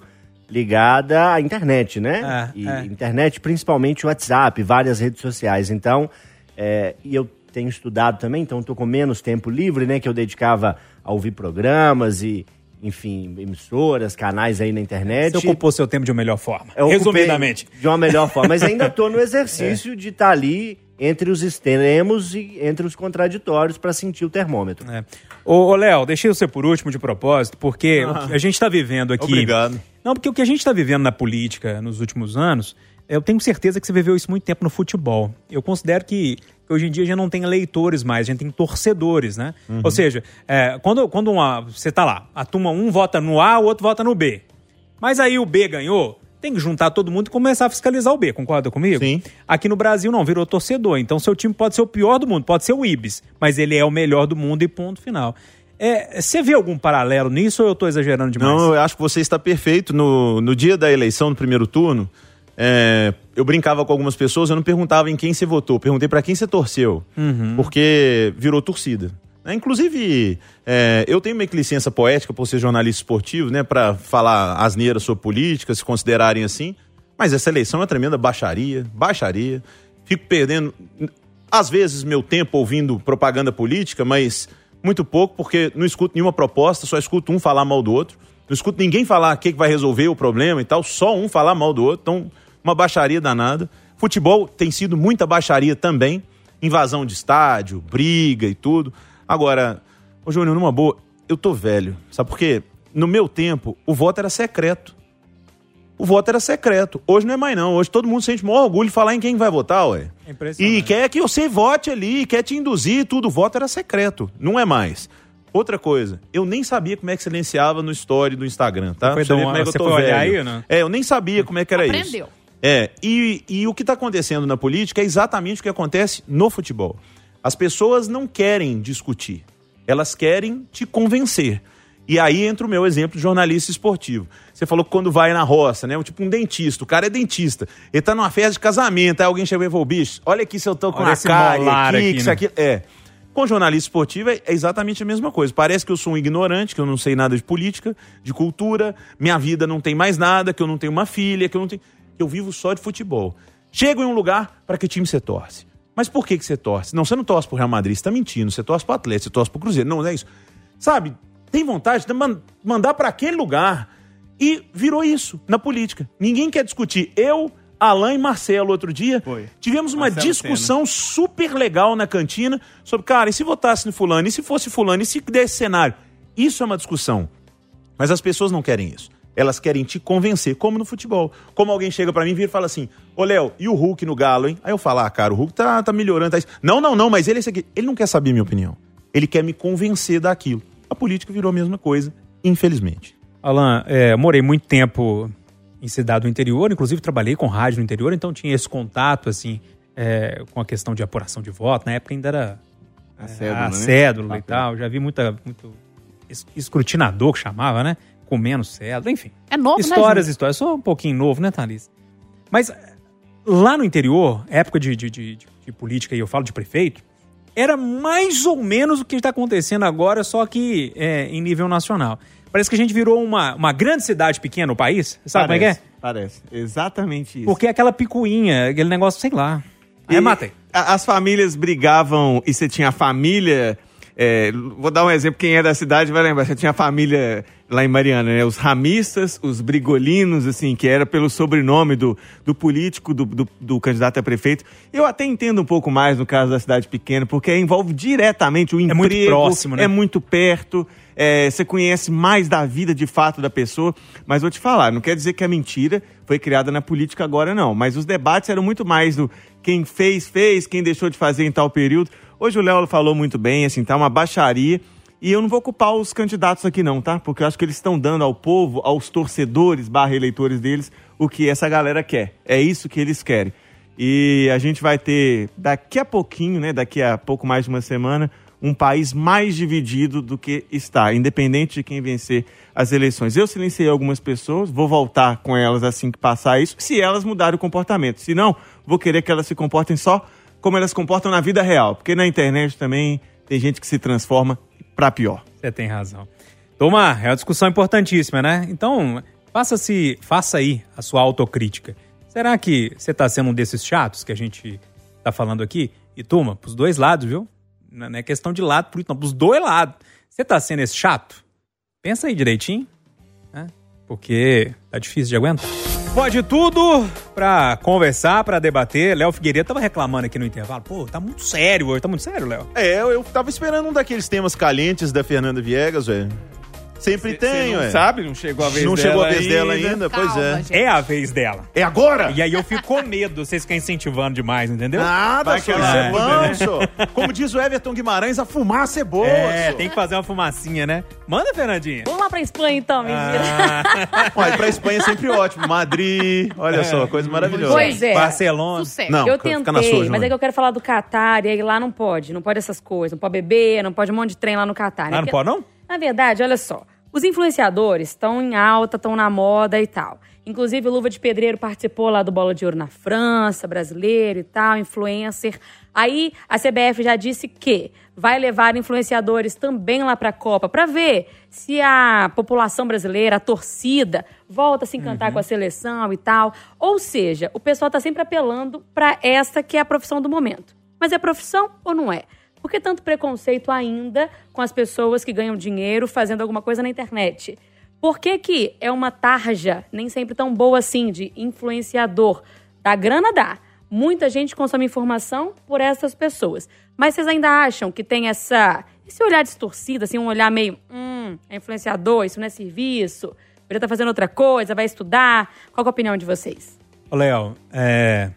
ligada à internet, né? É, e é. internet, principalmente o WhatsApp, várias redes sociais. Então, é, e eu tenho estudado também, então estou com menos tempo livre, né? Que eu dedicava a ouvir programas e, enfim, emissoras, canais aí na internet. Você ocupou seu tempo de uma melhor forma. Eu Resumidamente. De uma melhor forma. Mas ainda estou no [LAUGHS] exercício de estar ali entre os extremos e entre os contraditórios para sentir o termômetro. É. Ô, ô, Léo, deixei você por último de propósito, porque que a gente está vivendo aqui. Obrigado. Não, porque o que a gente está vivendo na política nos últimos anos, eu tenho certeza que você viveu isso muito tempo no futebol. Eu considero que, que hoje em dia a gente não tem eleitores mais, a gente tem torcedores, né? Ou seja, é, quando, quando uma, você tá lá, a turma um vota no A, o outro vota no B. Mas aí o B ganhou, tem que juntar todo mundo e começar a fiscalizar o B, concorda comigo? Sim. Aqui no Brasil não, virou torcedor. Então seu time pode ser o pior do mundo, pode ser o Ibis, mas ele é o melhor do mundo e ponto final. É, você vê algum paralelo nisso ou eu tô exagerando demais? Não, eu acho que você está perfeito. No, no dia da eleição, no primeiro turno, é, eu brincava com algumas pessoas, eu não perguntava em quem você votou, perguntei para quem você torceu, porque virou torcida. né? Inclusive, é, eu tenho meio que licença poética por ser jornalista esportivo, né, para falar asneiras sobre política, se considerarem assim. Mas essa eleição é uma tremenda baixaria, baixaria. Fico perdendo, às vezes, meu tempo ouvindo propaganda política, mas muito pouco, porque não escuto nenhuma proposta, só escuto um falar mal do outro. Não escuto ninguém falar o que vai resolver o problema e tal, só um falar mal do outro. Então, uma baixaria danada. Futebol tem sido muita baixaria também. Invasão de estádio, briga e tudo. Agora, ô Júnior, numa boa, eu tô velho. Sabe por quê? No meu tempo, o voto era secreto. O voto era secreto. Hoje não é mais não. Hoje todo mundo sente maior orgulho de falar em quem vai votar, ué. É. E quer que você vote ali, quer te induzir, tudo. O voto era secreto. Não é mais. Outra coisa, eu nem sabia como é que silenciava no story do Instagram, tá? Você foi ver uma- como é que eu você tô foi olhar velho. aí não? É, eu nem sabia como é que era isso. É, e, e o que está acontecendo na política é exatamente o que acontece no futebol. As pessoas não querem discutir, elas querem te convencer. E aí entra o meu exemplo de jornalista esportivo. Você falou que quando vai na roça, né? Tipo um dentista, o cara é dentista. Ele tá numa festa de casamento, aí alguém chega e fala, bicho, olha aqui se eu tô com Olha a cara aqui, aqui, isso né? aqui... É. Com jornalista esportivo é é exatamente a mesma coisa. Parece que eu sou um ignorante, que eu não sei nada de política, de cultura, minha vida não tem mais nada, que eu não tenho uma filha, que eu não tenho. Que eu vivo só de futebol. Chego em um lugar para que time você torce. Mas por que, que você torce? Não, você não torce pro Real Madrid, você tá mentindo. Você torce pro Atlético, você torce pro Cruzeiro. Não, não é isso. Sabe, tem vontade de man- mandar para aquele lugar. E virou isso na política. Ninguém quer discutir. Eu, Alain e Marcelo, outro dia, Foi. tivemos uma Marcelo discussão super legal na cantina sobre, cara, e se votasse no fulano? E se fosse fulano? E se desse cenário? Isso é uma discussão. Mas as pessoas não querem isso. Elas querem te convencer, como no futebol. Como alguém chega pra mim e vira e fala assim: Ô Léo, e o Hulk no Galo, hein? Aí eu falo: Ah, cara, o Hulk tá, tá melhorando. Tá isso. Não, não, não, mas ele é esse aqui. Ele não quer saber minha opinião. Ele quer me convencer daquilo. A política virou a mesma coisa, infelizmente. Alan, é, morei muito tempo em cidade do interior, inclusive trabalhei com rádio no interior, então tinha esse contato, assim, é, com a questão de apuração de voto. Na época ainda era A a cédula, né? cédula e Papel. tal. Já vi muita, muito es- escrutinador que chamava, né? Comendo cédula, enfim. É novo, histórias, né? histórias. Sou um pouquinho novo, né, Thalys? Mas lá no interior, época de, de, de, de- de política, e eu falo de prefeito, era mais ou menos o que está acontecendo agora, só que é, em nível nacional. Parece que a gente virou uma, uma grande cidade pequena no país. Sabe como é que é? Parece. Exatamente isso. Porque é aquela picuinha, aquele negócio, sei lá. Aí E matei. As famílias brigavam e você tinha a família. É, vou dar um exemplo, quem é da cidade vai lembrar. Você tinha a família lá em Mariana, né? Os ramistas, os brigolinos, assim, que era pelo sobrenome do, do político, do, do, do candidato a prefeito. Eu até entendo um pouco mais no caso da cidade pequena, porque envolve diretamente o emprego. muito próximo, né? É muito perto. É, você conhece mais da vida de fato da pessoa. Mas vou te falar, não quer dizer que a mentira foi criada na política agora, não. Mas os debates eram muito mais do quem fez, fez, quem deixou de fazer em tal período. Hoje o Léo falou muito bem, assim, tá uma baixaria. E eu não vou culpar os candidatos aqui, não, tá? Porque eu acho que eles estão dando ao povo, aos torcedores barra eleitores deles, o que essa galera quer. É isso que eles querem. E a gente vai ter, daqui a pouquinho, né? Daqui a pouco mais de uma semana, um país mais dividido do que está, independente de quem vencer as eleições. Eu silenciei algumas pessoas, vou voltar com elas assim que passar isso, se elas mudarem o comportamento. Se não, vou querer que elas se comportem só como elas comportam na vida real, porque na internet também tem gente que se transforma pra pior. Você tem razão. Toma, é uma discussão importantíssima, né? Então, faça-se, faça aí a sua autocrítica. Será que você está sendo um desses chatos que a gente está falando aqui? E turma, pros dois lados, viu? Não não é questão de lado político, não. Pros dois lados. Você tá sendo esse chato? Pensa aí direitinho, né? Porque tá difícil de aguentar. Pode tudo pra conversar, pra debater. Léo Figueiredo tava reclamando aqui no intervalo. Pô, tá muito sério hoje. Tá muito sério, Léo? É, eu tava esperando um daqueles temas calientes da Fernanda Viegas, velho. Sempre tem, Você ué. não sabe? Não chegou a vez Não dela chegou a vez dela ainda, pois Calma, é. gente. É a vez dela. É agora? E aí eu fico com medo, vocês ficam incentivando demais, entendeu? Nada, senhor. Isso é bom, senhor. Como diz o Everton Guimarães, a fumaça é boa. É, senhor. tem que fazer uma fumacinha, né? Manda, Fernandinha. Vamos lá pra Espanha então, mentira. [LAUGHS] Ah, Olha, pra Espanha é sempre ótimo. Madrid, olha só, coisa maravilhosa. Pois é. Barcelona. Sucesso. Não, eu tentei, sua, mas é que eu quero falar do Catar e aí lá não pode. Não pode essas coisas. Não pode beber, não pode um monte de trem lá no Catar. né? Ah, não pode, não? Na verdade, olha só. Os influenciadores estão em alta, estão na moda e tal. Inclusive, o Luva de Pedreiro participou lá do Bola de Ouro na França, brasileiro e tal, influencer. Aí, a CBF já disse que vai levar influenciadores também lá para a Copa para ver se a população brasileira, a torcida, volta a se encantar com a seleção e tal. Ou seja, o pessoal está sempre apelando para esta que é a profissão do momento. Mas é profissão ou não é? Por que tanto preconceito ainda com as pessoas que ganham dinheiro fazendo alguma coisa na internet? Por que, que é uma tarja, nem sempre tão boa assim, de influenciador? Da grana dá. Muita gente consome informação por essas pessoas. Mas vocês ainda acham que tem essa, esse olhar distorcido, assim, um olhar meio, hum, é influenciador, isso não é serviço, poderia estar fazendo outra coisa, vai estudar? Qual é a opinião de vocês? Ô, Léo, é.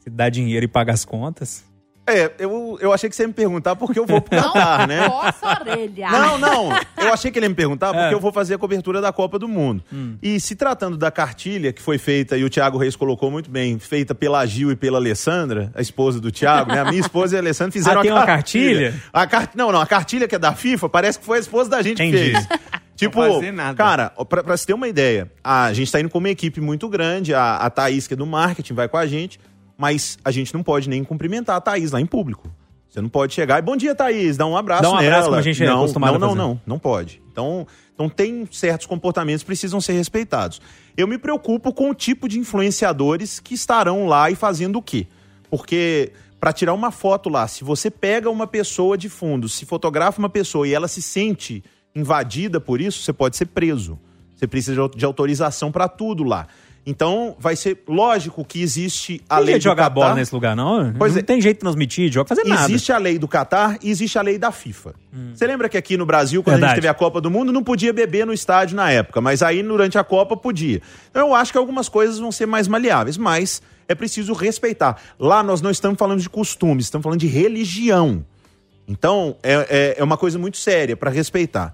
Se dá dinheiro e paga as contas. É, eu, eu achei que você ia me perguntar porque eu vou pro Catar, né? [LAUGHS] Nossa orelha. Não, não. Eu achei que ele ia me perguntar porque É. eu vou fazer a cobertura da Copa do Mundo. E se tratando da cartilha que foi feita, e o Thiago Reis colocou muito bem, feita pela Gil e pela Alessandra, a esposa do Thiago, né? A minha esposa e a Alessandra fizeram Ah, tem a uma cartilha. cartilha? A car... Não, não, a cartilha que é da FIFA parece que foi a esposa da gente Entendi. que fez. [LAUGHS] Tipo, Não fazer nada. cara, pra, pra você ter uma ideia, a gente tá indo com uma equipe muito grande, a, a Thaís, que é do marketing, vai com a gente, mas a gente não pode nem cumprimentar a Thaís lá em público. Você não pode chegar e bom dia, Thaís, dá um abraço Dá um abraço nela. como a gente é não, acostumado não, não, não, não pode. Então, então tem certos comportamentos que precisam ser respeitados. Eu me preocupo com o tipo de influenciadores que estarão lá e fazendo o quê? Porque para tirar uma foto lá, se você pega uma pessoa de fundo, se fotografa uma pessoa e ela se sente invadida por isso, você pode ser preso. Você precisa de autorização para tudo lá. Então, vai ser lógico que existe a tem lei jeito de do jogar Catar. bola nesse lugar, não? Pois não é. tem jeito de transmitir, joga fazer nada. Existe a lei do Catar e existe a lei da FIFA. Você lembra que aqui no Brasil, quando a Verdade. gente teve a Copa do Mundo, não podia beber no estádio na época, mas aí durante a Copa podia. Então eu acho que algumas coisas vão ser mais maleáveis, mas é preciso respeitar. Lá nós não estamos falando de costumes, estamos falando de religião. Então é, é, é uma coisa muito séria para respeitar.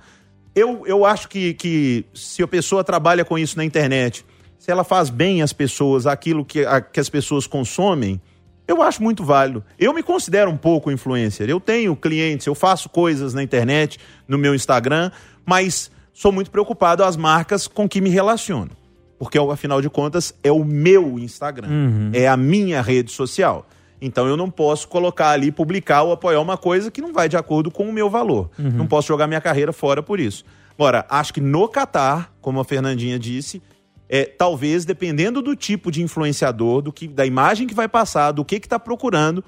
Eu, eu acho que, que se a pessoa trabalha com isso na internet, se ela faz bem às pessoas, aquilo que, a- que as pessoas consomem, eu acho muito válido. Eu me considero um pouco influencer. Eu tenho clientes, eu faço coisas na internet, no meu Instagram, mas sou muito preocupado às marcas com que me relaciono. Porque, afinal de contas, é o meu Instagram. É a minha rede social. Então eu não posso colocar ali, publicar ou apoiar uma coisa que não vai de acordo com o meu valor. Não posso jogar minha carreira fora por isso. Agora, acho que no Catar, como a Fernandinha disse, é, talvez dependendo do tipo de influenciador, do que, da imagem que vai passar, do que que tá procurando,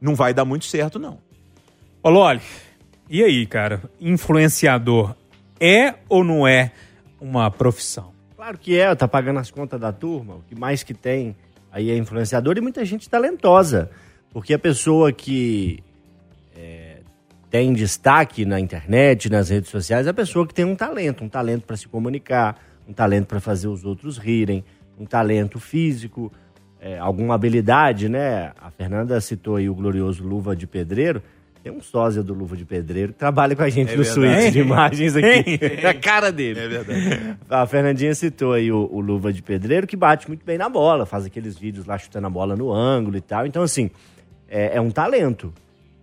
não vai dar muito certo, não. Ô, Loli, e aí, cara? Influenciador é ou não é uma profissão? Claro que é, tá pagando as contas da turma. O que mais que tem aí é influenciador e muita gente talentosa. Porque a pessoa que é, tem destaque na internet, nas redes sociais, é a pessoa que tem um talento, um talento para se comunicar, um talento para fazer os outros rirem, um talento físico, é, alguma habilidade, né? A Fernanda citou aí o glorioso Luva de Pedreiro. Tem um sósia do Luva de Pedreiro que trabalha com a gente É no suíte de imagens aqui. É a cara dele. É verdade. A Fernandinha citou aí o, o Luva de Pedreiro, que bate muito bem na bola, faz aqueles vídeos lá chutando a bola no ângulo e tal. Então, assim, é, é um talento.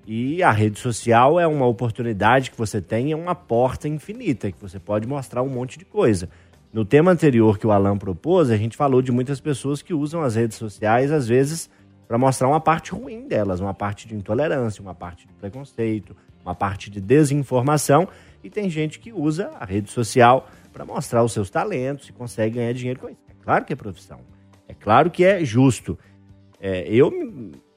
E a rede social é uma oportunidade que você tem, é uma porta infinita, que você pode mostrar um monte de coisa. No tema anterior que o Alan propôs, a gente falou de muitas pessoas que usam as redes sociais, às vezes, para mostrar uma parte ruim delas, uma parte de intolerância, uma parte de preconceito, uma parte de desinformação. E tem gente que usa a rede social para mostrar os seus talentos e consegue ganhar dinheiro com isso. É claro que é profissão. É claro que é justo. É, eu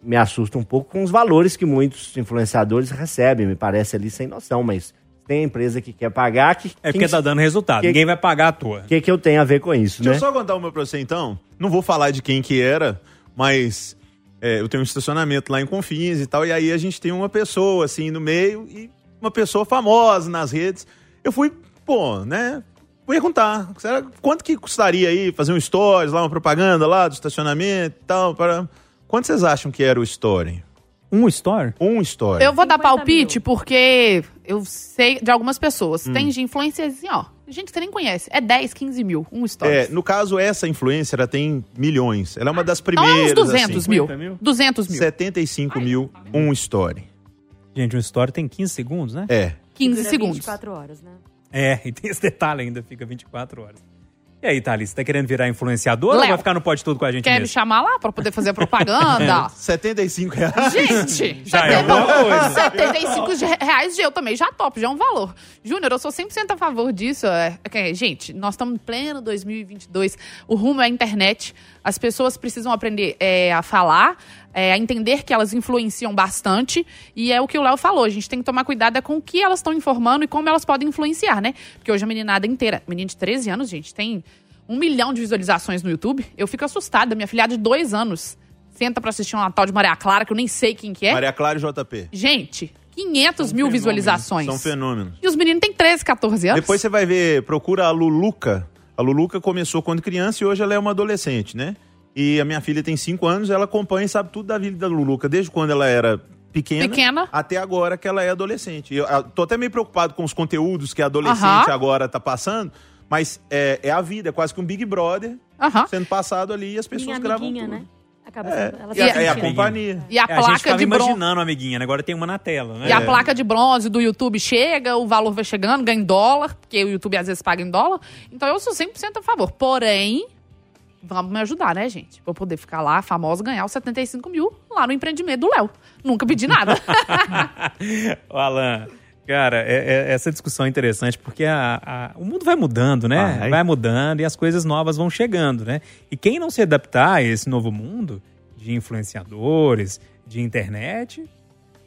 me- assusta um pouco com os valores que muitos influenciadores recebem. Me parece ali sem noção, mas tem empresa que quer pagar. Que, É porque tá dando resultado. que- Ninguém vai pagar à toa. O que, que eu tenho a ver com isso, Deixa né? eu só contar uma pra você então. Não vou falar de quem que era, mas é, eu tenho um estacionamento lá em Confins e tal, e aí a gente tem uma pessoa assim no meio e uma pessoa famosa nas redes. Eu fui, pô, né? Perguntar, será, quanto que custaria aí fazer um stories lá, uma propaganda lá do estacionamento e tal? Para... Quanto vocês acham que era o story? Um store? Um story. Eu vou dar 50 palpite mil. porque eu sei de algumas pessoas. Hum. Tem de influências assim, ó. Gente que você nem conhece. É 10, 15 mil. Um story. É, no caso, essa influencer ela tem milhões. Ela é uma das Não, primeiras. uns 200 assim. mil. 50 mil? 200 mil. 75 mil, um story. Gente, um store tem 15 segundos, né? É. 15 Dura segundos. 24 horas, né? É, [LAUGHS] e tem esse detalhe ainda, fica 24 horas. E aí, Thalys, você tá querendo virar influenciador ou vai ficar no pode tudo com a gente Quer me mesmo? chamar lá pra poder fazer a propaganda? [LAUGHS] 75 reais. Gente, [LAUGHS] Já é alguma coisa. 75 de- reais de eu também já topo, já é um valor. Júnior, eu sou 100% a favor disso. É, é gente, nós estamos em pleno 2022. O rumo é a internet. As pessoas precisam aprender é, a falar, é, a entender que elas influenciam bastante. E é o que o Léo falou. A gente tem que tomar cuidado é com o que elas estão informando e como elas podem influenciar, né? Porque hoje a meninada inteira, menina de 13 anos, gente, tem um milhão de visualizações no YouTube. Eu fico assustada. Minha filhada de dois anos senta pra assistir um Natal de Maria Clara, que eu nem sei quem que é. Maria Clara e JP. Gente, 500 mil visualizações. São fenômenos. E os meninos têm 13, 14 anos. Depois você vai ver, procura a Luluca. A Luluca começou quando criança e hoje ela é uma adolescente, né? E a minha filha tem 5 anos, ela acompanha e sabe tudo da vida da Luluca, desde quando ela era pequena, Pequena. até agora que ela é adolescente. Eu, eu tô até meio preocupado com os conteúdos que a adolescente Aham. agora tá passando, mas é, é a vida, é quase que um Big Brother Aham. sendo passado ali e as pessoas Minha gravam amiguinha, tudo. né? Acaba É, e a, é a companhia. E a É, a gente placa ficava de bronze. imaginando, amiguinha, né? Agora tem uma na tela, né? E a placa de bronze do YouTube chega, o valor vai chegando, ganha em dólar, porque o YouTube às vezes paga em dólar. Então eu sou 100% a favor. Porém, vamos me ajudar, né, gente? Pra eu poder ficar lá, famosa, ganhar os 75 mil lá no empreendimento do Léo. Nunca pedi nada. [LAUGHS] Ô, Alan, cara, é- é- essa discussão é interessante porque a- a- o mundo vai mudando, né? Vai. Vai mudando e as coisas novas vão chegando, né? E quem não se adaptar a esse novo mundo de influenciadores, de internet,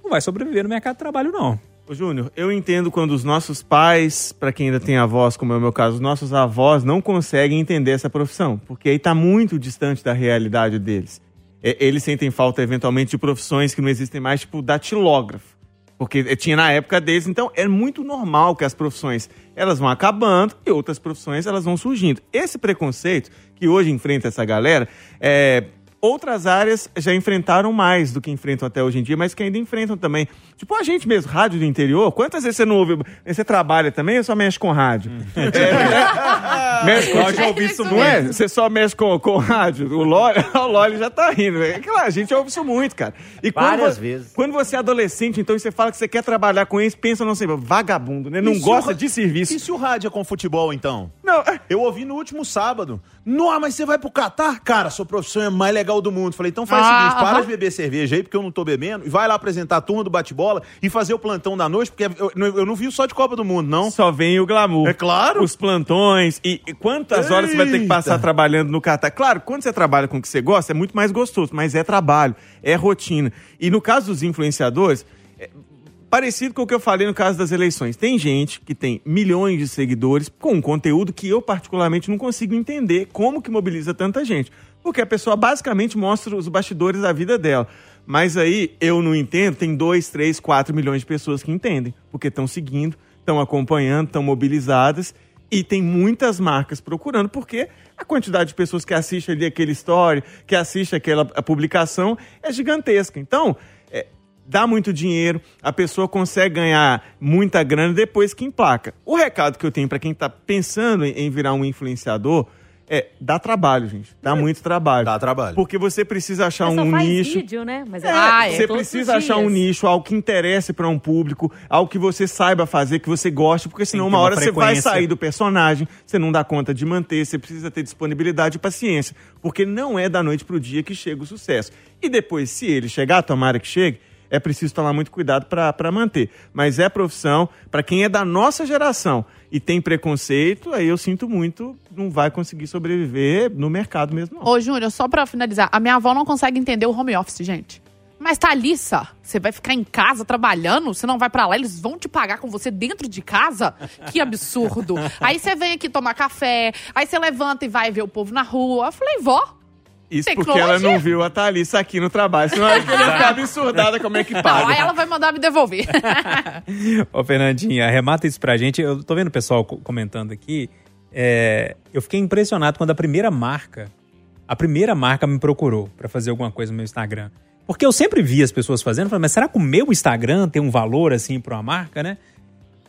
não vai sobreviver no mercado de trabalho, não. Júnior, eu entendo quando os nossos pais, pra quem ainda tem avós, como é o meu caso, os nossos avós não conseguem entender essa profissão, porque aí tá muito distante da realidade deles. É, eles sentem falta, eventualmente, de profissões que não existem mais, tipo datilógrafo. Porque eh, tinha na época deles, então é muito normal que as profissões elas vão acabando e outras profissões elas vão surgindo. Esse preconceito que hoje enfrenta essa galera, é, outras áreas já enfrentaram mais do que enfrentam até hoje em dia, mas que ainda enfrentam também. Tipo a gente mesmo, rádio do interior, quantas vezes você não ouve? Você trabalha também ou só mexe com rádio? [LAUGHS] [LAUGHS] É, mexe com Eu já ouvi isso não é? Você só mexe com, com rádio. O Loli, [LAUGHS] o Loli já tá rindo. É claro, a gente ouve isso muito, cara. E quando Várias vo- vezes. Quando você é adolescente, então, e você fala que você quer trabalhar com isso, pensa não sei, vagabundo, né? Não E gosta de serviço. E se o rádio é com futebol, então? Não, é- Eu ouvi no último sábado. Não, mas você vai pro Catar? Cara, sua profissão é mais legal do mundo. Falei, então faz o Ah, seguinte, para de beber cerveja aí, porque eu não tô bebendo, e vai lá apresentar a turma do bate-bola e fazer o plantão da noite, porque eu, eu não vi só de Copa do Mundo, não. só vem o glamour. É claro. Os plantões e, e quantas horas você vai ter que passar Eita. trabalhando no Catar. Claro, quando você trabalha com o que você gosta, é muito mais gostoso, mas é trabalho, é rotina. E no caso dos influenciadores, é parecido com o que eu falei no caso das eleições. Tem gente que tem milhões de seguidores com um conteúdo que eu particularmente não consigo entender como que mobiliza tanta gente. Porque a pessoa basicamente mostra os bastidores da vida dela. Mas aí eu não entendo, tem 2, 3, 4 milhões de pessoas que entendem, porque estão seguindo, estão acompanhando, estão mobilizadas e tem muitas marcas procurando, porque a quantidade de pessoas que assistem ali aquele story, que assiste aquela publicação é gigantesca. Então, é, dá muito dinheiro, a pessoa consegue ganhar muita grana depois que emplaca. O recado que eu tenho para quem está pensando em virar um influenciador é dá trabalho, gente. Dá muito trabalho. Dá trabalho. Porque você precisa achar só um nicho. vídeo, né? Mas É, Ah, é. você precisa achar um nicho, algo que interesse para um público, algo que você saiba fazer, que você goste, porque senão uma hora você vai sair do personagem, você não dá conta de manter, você precisa ter disponibilidade e paciência, porque não é da noite pro dia que chega o sucesso. E depois, se ele chegar, tomara que chegue, é preciso tomar muito cuidado para manter. Mas é profissão, para quem é da nossa geração e tem preconceito, aí eu sinto muito, não vai conseguir sobreviver no mercado mesmo, não. Ô, Júnior, só pra finalizar, a minha avó não consegue entender o home office, gente. Mas Thalissa, você vai ficar em casa trabalhando? Você não vai pra lá? Eles vão te pagar com você dentro de casa? Que absurdo. [LAUGHS] aí você vem aqui tomar café, aí você levanta e vai ver o povo na rua. Eu falei, vó, Isso porque ela não viu a Thalissa aqui no trabalho. Senão ela ia ficar absurdada como é que não, aí paga. ela vai mandar me devolver. [LAUGHS] Ô, Fernandinha, arremata isso pra gente. Eu tô vendo o pessoal co- comentando aqui. É, eu fiquei impressionado quando a primeira marca, a primeira marca me procurou pra fazer alguma coisa no meu Instagram. Porque eu sempre vi as pessoas fazendo, falei, mas será que o meu Instagram tem um valor assim pra uma marca, né?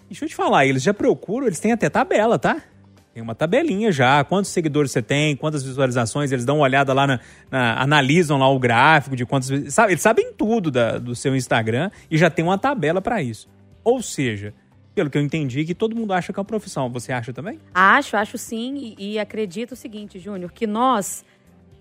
Deixa eu te falar, eles já procuram, eles têm até tabela, tá? Tem uma tabelinha já, quantos seguidores você tem, quantas visualizações, eles dão uma olhada lá, na, na- analisam lá o gráfico de quantas... Sabe, eles sabem tudo da- do seu Instagram e já tem uma tabela pra isso. Ou seja, pelo que eu entendi, que todo mundo acha que é uma profissão. Você acha também? Acho, acho sim, e, e acredito o seguinte, Júnior, que nós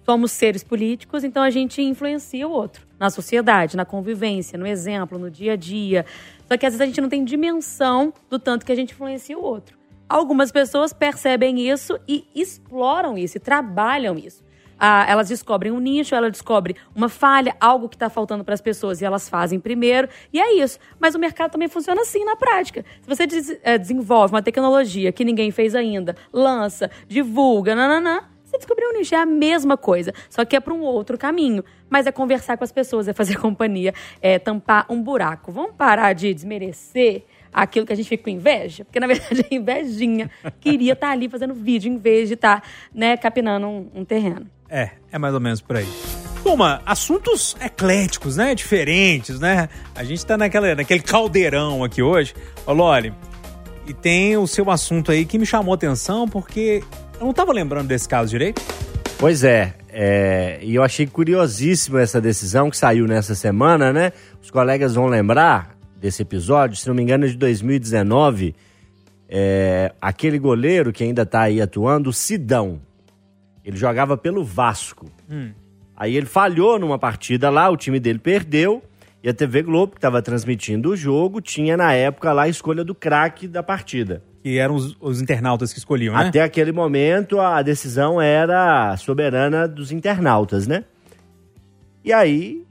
somos seres políticos, então a gente influencia o outro na sociedade, na convivência, no exemplo, no dia a dia. Só que às vezes a gente não tem dimensão do tanto que a gente influencia o outro. Algumas pessoas percebem isso e exploram isso, e trabalham isso. Ah, elas descobrem um nicho, elas descobrem uma falha, algo que está faltando para as pessoas e elas fazem primeiro. E é isso. Mas o mercado também funciona assim na prática. Se você des- eh, desenvolve uma tecnologia que ninguém fez ainda, lança, divulga, nananã, você descobriu um nicho. É a mesma coisa, só que é para um outro caminho. Mas é conversar com as pessoas, é fazer [LAUGHS] companhia, é tampar um buraco. Vamos parar de desmerecer aquilo que a gente fica com inveja? Porque, na verdade, a invejinha queria estar ali fazendo vídeo em vez de estar, né, capinando um- um terreno. É, é mais ou menos por aí. Turma, assuntos ecléticos, né? Diferentes, né? A gente tá naquela, naquele caldeirão aqui hoje. Ô, Loli, e tem o seu assunto aí que me chamou atenção porque eu não tava lembrando desse caso direito. Pois é, é, e eu achei curiosíssima essa decisão que saiu nessa semana, né? Os colegas vão lembrar desse episódio, se não me engano, é de 2019. É, aquele goleiro que ainda tá aí atuando, Sidão. Ele jogava pelo Vasco. Aí ele falhou numa partida lá, o time dele perdeu. E a TV Globo, que estava transmitindo o jogo, tinha na época lá a escolha do craque da partida. Que eram os, os internautas que escolhiam, né? Até aquele momento, a decisão era soberana dos internautas, né? E aí,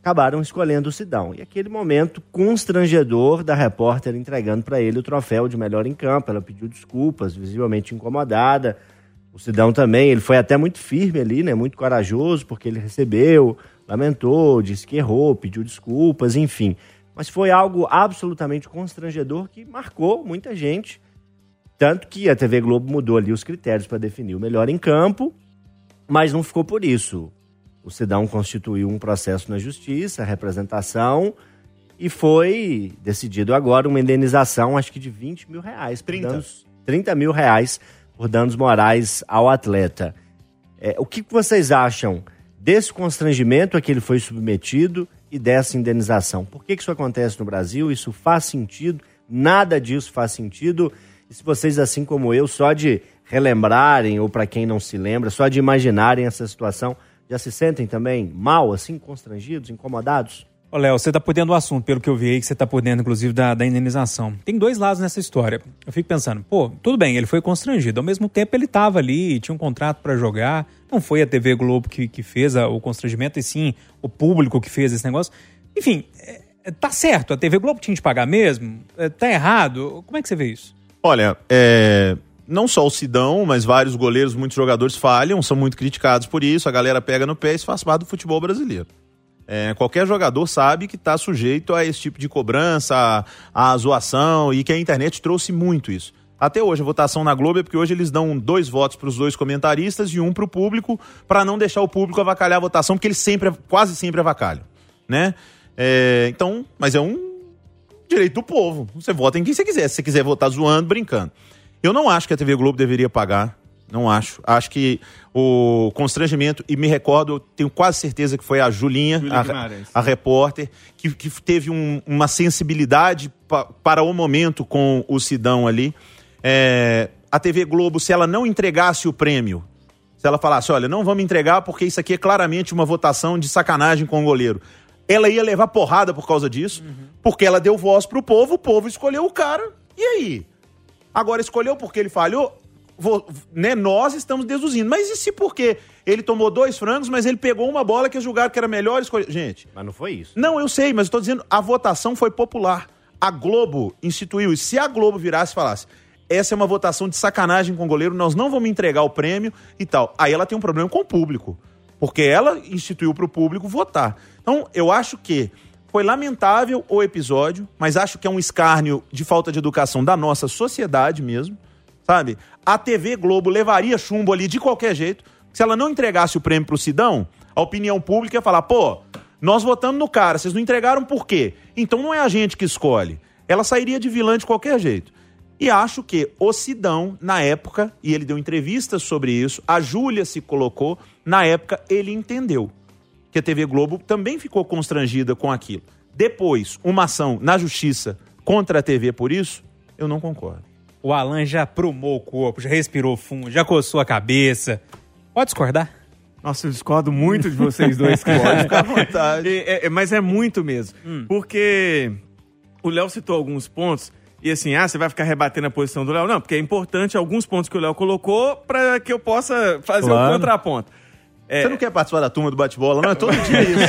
acabaram escolhendo o Sidão. E aquele momento constrangedor da repórter entregando para ele o troféu de melhor em campo. Ela pediu desculpas, visivelmente incomodada. O Sidão também, ele foi até muito firme ali, né? Muito corajoso, porque ele recebeu, lamentou, disse que errou, pediu desculpas, enfim. Mas foi algo absolutamente constrangedor que marcou muita gente. Tanto que a TV Globo mudou ali os critérios para definir o melhor em campo, mas não ficou por isso. O Sidão constituiu um processo na justiça, representação, e foi decidido agora uma indenização, acho que de 20 mil reais. por 30. Danos, 30 mil reais por danos morais ao atleta. É, o que que vocês acham desse constrangimento a que ele foi submetido e dessa indenização? Por que, que isso acontece no Brasil? Isso faz sentido? Nada disso faz sentido? E se vocês, assim como eu, só de relembrarem, ou para quem não se lembra, só de imaginarem essa situação, já se sentem também mal, assim, constrangidos, incomodados? Ô, Léo, você tá por dentro do assunto, pelo que eu vi aí, que você tá por dentro, inclusive, da, da indenização. Tem dois lados nessa história. Eu fico pensando, pô, tudo bem, ele foi constrangido. Ao mesmo tempo, ele tava ali, tinha um contrato pra jogar. Não foi a TV Globo que, que fez a- o constrangimento, e sim o público que fez esse negócio. Enfim, é, é, tá certo, a TV Globo tinha de pagar mesmo? É, tá errado? Como é que você vê isso? Olha, é, não só o Sidão, mas vários goleiros, muitos jogadores falham, são muito criticados por isso, a galera pega no pé e isso faz parte do futebol brasileiro. É, qualquer jogador sabe que está sujeito a esse tipo de cobrança, a, a zoação, e que a internet trouxe muito isso. Até hoje, a votação na Globo é porque hoje eles dão dois votos para os dois comentaristas e um para o público, para não deixar o público avacalhar a votação, porque eles sempre, quase sempre avacalham, né? É, então, mas é um direito do povo. Você vota em quem você quiser. Se você quiser votar zoando, brincando. Eu não acho que a TV Globo deveria pagar. Não acho. Acho que o constrangimento, e me recordo, eu tenho quase certeza que foi a Julinha, a, a repórter, que, que teve um- uma sensibilidade pa- para o momento com o Sidão ali. É, a TV Globo, se ela não entregasse o prêmio, se ela falasse, olha, não vamos entregar porque isso aqui é claramente uma votação de sacanagem com o goleiro. Ela ia levar porrada por causa disso, porque ela deu voz pro povo, o povo escolheu o cara. E aí? Agora escolheu porque ele falhou? vo- né, nós estamos deduzindo. Mas e se por quê? Ele tomou dois frangos, mas ele pegou uma bola que julgaram que era melhor escolher. Gente, Mas não foi isso. não, eu sei, mas eu tô dizendo, a votação foi popular. A Globo instituiu isso. Se a Globo virasse e falasse, essa é uma votação de sacanagem com o goleiro, nós não vamos entregar o prêmio e tal. Aí ela tem um problema com o público. Porque ela instituiu para o público votar. Então, eu acho que foi lamentável o episódio, mas acho que é um escárnio de falta de educação da nossa sociedade mesmo, sabe? A TV Globo levaria chumbo ali de qualquer jeito. Se ela não entregasse o prêmio pro Sidão, a opinião pública ia falar, pô, nós votamos no cara, vocês não entregaram por quê? Então não é a gente que escolhe. Ela sairia de vilã de qualquer jeito. E acho que o Sidão, na época, e ele deu entrevistas sobre isso, a Júlia se colocou, na época ele entendeu que a TV Globo também ficou constrangida com aquilo. Depois, uma ação na justiça contra a TV por isso, eu não concordo. O Alan já prumou o corpo, já respirou fundo, já coçou a cabeça. Pode discordar? Nossa, eu discordo muito de vocês dois. [LAUGHS] Pode ficar à vontade. É, é, mas é muito mesmo. Porque o Léo citou alguns pontos. E assim, ah, você vai ficar rebatendo a posição do Léo? Não, porque é importante alguns pontos que o Léo colocou para que eu possa fazer Claro. o contraponto. É, Você não quer participar da turma do bate-bola, não? É todo dia isso.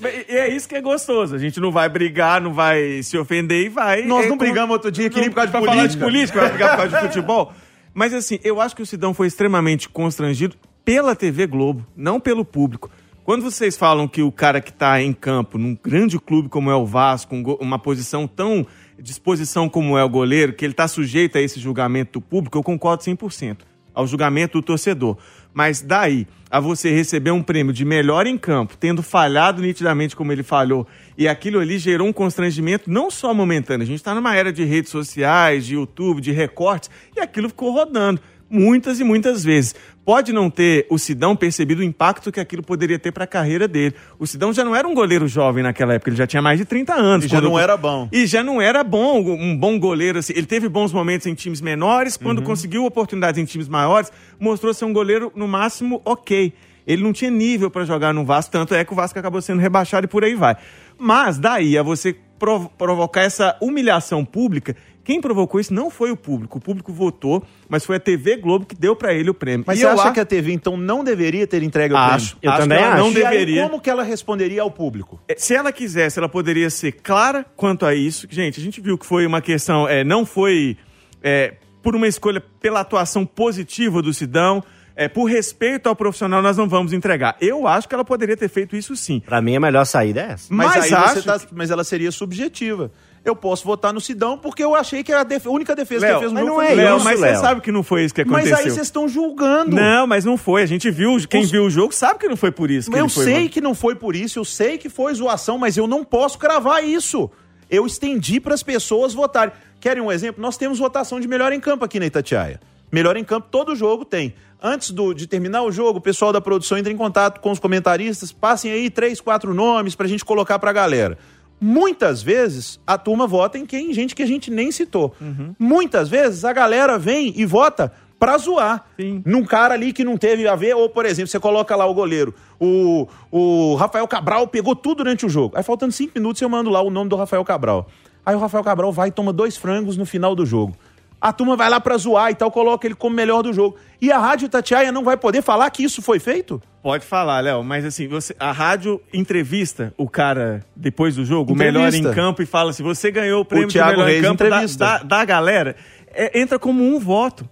[LAUGHS] E é isso que é gostoso. A gente não vai brigar, não vai se ofender e vai. Nós é não como- brigamos outro dia aqui nem por causa de pra falar de política. política, vai brigar por causa de futebol. Mas assim, eu acho que o Sidão foi extremamente constrangido pela TV Globo, não pelo público. Quando vocês falam que o cara que tá em campo, num grande clube como é o Vasco, um uma posição tão disposição como é o goleiro, que ele tá sujeito a esse julgamento do público, eu concordo 100% ao julgamento do torcedor. Mas daí a você receber um prêmio de melhor em campo, tendo falhado nitidamente como ele falhou, e aquilo ali gerou um constrangimento não só momentâneo, a gente está numa era de redes sociais, de YouTube, de recortes, e aquilo ficou rodando muitas e muitas vezes. Pode não ter o Sidão percebido o impacto que aquilo poderia ter para a carreira dele. O Sidão já não era um goleiro jovem naquela época, ele já tinha mais de 30 anos. E já não era bom. e já não era bom, um bom goleiro. Assim. Ele teve bons momentos em times menores, quando Uhum. conseguiu oportunidades em times maiores, mostrou ser um goleiro, no máximo, ok. Ele não tinha nível para jogar no Vasco, tanto é que o Vasco acabou sendo rebaixado e por aí vai. Mas daí a você prov- provocar essa humilhação pública, quem provocou isso não foi o público. O público votou, mas foi a TV Globo que deu para ele o prêmio. Mas E você eu acha acho- que a TV, então, não deveria ter entregue o Acho. prêmio? Eu Acho também que ela acho. Não E aí, deveria. como que ela responderia ao público? É, Se ela quisesse, ela poderia ser clara quanto a isso. Gente, a gente viu que foi uma questão, é, não foi é, por uma escolha pela atuação positiva do Sidão, é, por respeito ao profissional, nós não vamos entregar. Eu acho que ela poderia ter feito isso sim. Pra mim, a melhor saída é essa. Mas, Mas aí acho você tá, mas ela seria subjetiva. Eu posso votar no Sidão porque eu achei que era a, def- a única defesa que Léo, ele fez no mas jogo não foi é. Léo, isso, mas Léo. você sabe que não foi isso que Mas aconteceu. aí vocês estão julgando. Não, mas não foi. A gente viu, quem Os- viu o jogo sabe que não foi por isso que eu ele foi, sei mano. que não foi por isso, eu sei que foi zoação, mas eu não posso cravar isso. Eu estendi para as pessoas votarem. Querem um exemplo? Nós temos votação de melhor em campo aqui na Itatiaia. Melhor em campo, todo jogo tem. Antes do- de terminar o jogo, o pessoal da produção entra em contato com os comentaristas, passem aí três, quatro nomes pra gente colocar pra galera. Muitas vezes a turma vota em quem gente que a gente nem citou. Muitas vezes a galera vem e vota pra zoar. Sim. Num cara ali que não teve a ver, ou por exemplo, você coloca lá o goleiro, o, o Rafael Cabral pegou tudo durante o jogo. Aí faltando cinco minutos eu mando lá o nome do Rafael Cabral. Aí o Rafael Cabral vai e toma dois frangos no final do jogo. A turma vai lá pra zoar e tal, coloca ele como melhor do jogo. E a Rádio Tatiaia não vai poder falar que isso foi feito? Pode falar, Léo, mas assim, você, a rádio entrevista o cara depois do jogo, o melhor em campo, e fala assim: você ganhou o prêmio de Thiago melhor Reis em campo da, entrevista. da, da galera. É, entra como um voto.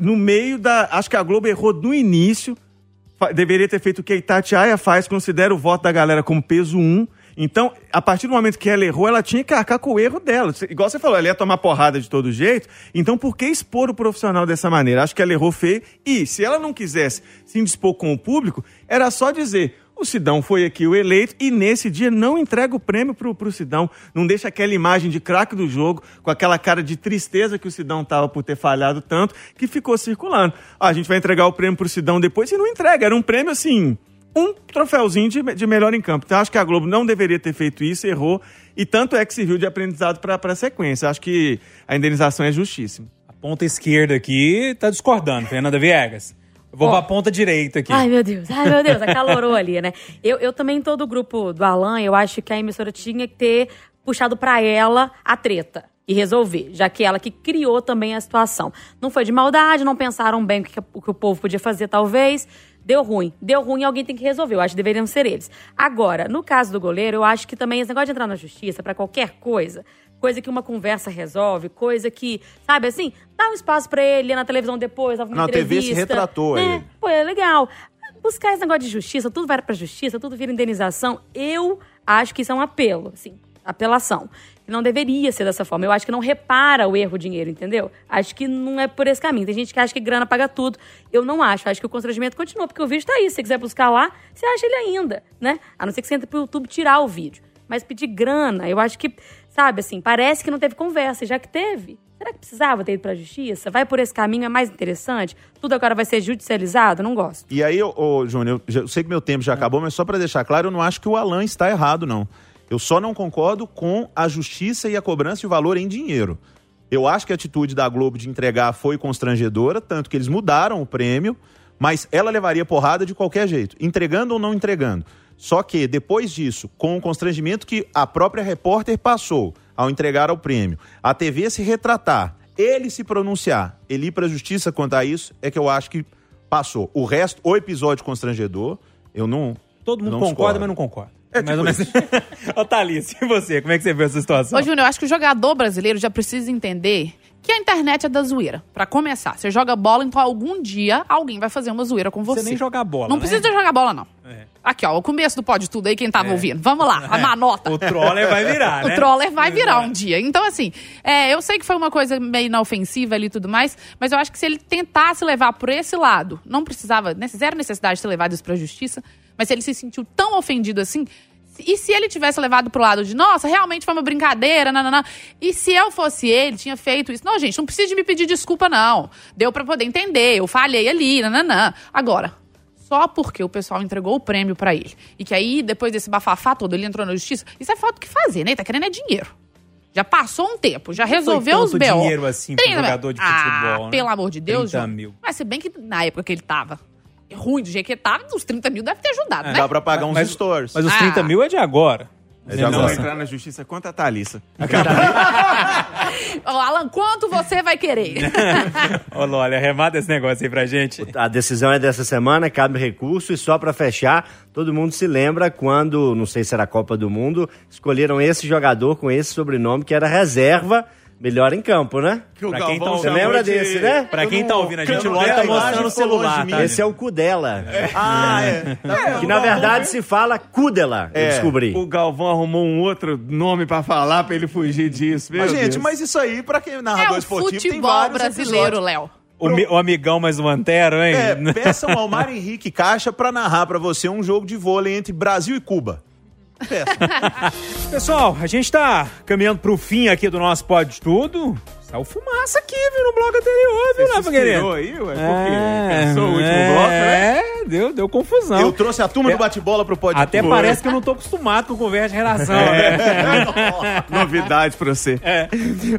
No meio da. Acho que a Globo errou no início. Deveria ter feito o que a Itatiaia faz, considera o voto da galera como peso 1. Então, a partir do momento que ela errou, ela tinha que arcar com o erro dela. Igual você falou, ela ia tomar porrada de todo jeito. Então, por que expor o profissional dessa maneira? Acho que ela errou feio. E, se ela não quisesse se indispor com o público, era só dizer: o Sidão foi aqui o eleito e nesse dia não entrega o prêmio pro, pro Sidão. Não deixa aquela imagem de craque do jogo, com aquela cara de tristeza que o Sidão tava por ter falhado tanto, que ficou circulando. Ó, a gente vai entregar o prêmio pro Sidão depois e não entrega. Era um prêmio assim um troféuzinho de, de melhor em campo. Então, acho que a Globo não deveria ter feito isso, errou, e tanto é que serviu de aprendizado para a sequência. Acho que a indenização é justíssima. A ponta esquerda aqui tá discordando, Fernanda Viegas. Eu vou Ó. pra ponta direita aqui. Ai, meu Deus, ai, meu Deus, acalorou ali, né? Eu, eu também tô do grupo do Alan, eu acho que a emissora tinha que ter puxado pra ela a treta. que resolver, já que ela que criou também a situação. Não foi de maldade, não pensaram bem o que, o que o povo podia fazer, talvez. Deu ruim. Deu ruim, alguém tem que resolver. Eu acho que deveriam ser eles. Agora, no caso do goleiro, eu acho que também esse negócio de entrar na justiça para qualquer coisa, coisa que uma conversa resolve, coisa que, sabe assim, dá um espaço para ele, ir na televisão depois, Na TV entrevista. se retratou né? ele. Pô, é legal. Buscar esse negócio de justiça, tudo vai pra justiça, tudo vira indenização. Eu acho que isso é um apelo, assim, apelação. Não deveria ser dessa forma. Eu acho que não repara o erro o dinheiro, entendeu? Acho que não é por esse caminho. Tem gente que acha que grana paga tudo. Eu não acho. Acho que o constrangimento continua, porque o vídeo tá aí. Se você quiser buscar lá, você acha ele ainda, né? A não ser que você entre pro YouTube tirar o vídeo. Mas pedir grana, eu acho que, sabe, assim, parece que não teve conversa. Já que teve, será que precisava ter ido pra justiça? Vai por esse caminho, é mais interessante? Tudo agora vai ser judicializado? Não gosto. E aí, ô, ô, Júnior, eu, sei que meu tempo já acabou, mas só pra deixar claro, eu não acho que o Alan está errado, não. Eu só não concordo com a justiça e a cobrança de valor em dinheiro. Eu acho que a atitude da Globo de entregar foi constrangedora, tanto que eles mudaram o prêmio, mas ela levaria porrada de qualquer jeito, entregando ou não entregando. Só que depois disso, com o constrangimento que a própria repórter passou ao entregar o prêmio, a TV se retratar, ele se pronunciar, ele ir para a justiça quanto a isso, é que eu acho que passou. O resto, o episódio constrangedor, eu não. Todo mundo não concorda, discordo. mas não concorda. É Mais ou menos. [LAUGHS] Ô, Thalys, e você? Como é que você vê essa situação? Ô, Júnior, eu acho que o jogador brasileiro já precisa entender que a internet é da zoeira. Pra começar, você joga bola, então algum dia alguém vai fazer uma zoeira com você. Você nem jogar bola, Não né? precisa de jogar bola, não. É. Aqui, ó, o começo do Pode Tudo aí, quem tava ouvindo. Vamos lá, a manota. O troller vai virar, [LAUGHS] né? O troller vai virar um dia. Então, assim, é, eu sei que foi uma coisa meio inofensiva ali e tudo mais, mas eu acho que se ele tentasse levar por esse lado, não precisava, né, zero necessidade de ter levado isso pra justiça, mas se ele se sentiu tão ofendido assim, e se ele tivesse levado pro lado de, nossa, realmente foi uma brincadeira, nananã, e se eu fosse ele, tinha feito isso. Não, gente, não precisa de me pedir desculpa, não. Deu pra poder entender, eu falhei ali, nananã. Agora, só porque o pessoal entregou o prêmio pra ele. E que aí, depois desse bafafá todo, ele entrou na justiça. Isso é falta do que fazer, né? Ele tá querendo é dinheiro. Já passou um tempo, já resolveu os BO. dinheiro assim pro 30 mil. jogador de ah, futebol, né? pelo amor de Deus, 30 João. mil. Mas se bem que na época que ele tava ruim do jeito que tava, uns 30 mil deve ter ajudado, né? Dá pra pagar uns Mas- stores. Mas os Ah. 30 mil é de agora. É de Não agora. entrar na justiça contra a Thalissa. [LAUGHS] Ô, Alan, quanto você vai querer? [LAUGHS] Ô, Loli, arremata esse negócio aí pra gente. A decisão é dessa semana, cabe recurso e só pra fechar, todo mundo se lembra quando, não sei se era a Copa do Mundo, escolheram esse jogador com esse sobrenome que era reserva, melhor em campo, né? Que Pra quem tá- Você lembra de- desse, né? Pra quem tá ouvindo a gente, o Campo Loli tá mostrando o celular, tá? Esse é o Kudela. Ah, é. Que na verdade se fala Kudela, eu É, descobri. O Galvão arrumou um outro nome pra falar, pra ele fugir disso. Meu Mas, gente, Deus. mas isso aí, pra quem é é narrador o esportivo, tem futebol vários brasileiro. Léo. O, mi- o amigão mais o Antero, hein? É, peçam ao Mário Henrique Caixa pra narrar pra você um jogo de vôlei entre Brasil e Cuba. [LAUGHS] Pessoal, a gente tá caminhando pro fim aqui do nosso Pode Tudo. Saiu fumaça aqui, viu, no bloco anterior, viu, Você Rafa se querido? inspirou aí, ué? Por quê? Pensou o último bloco, né? É, deu, deu confusão. Eu trouxe a turma do bate-bola pro podcast. Até parece que eu não tô acostumado com conversa de redação, né? [LAUGHS] Novidade pra você. É.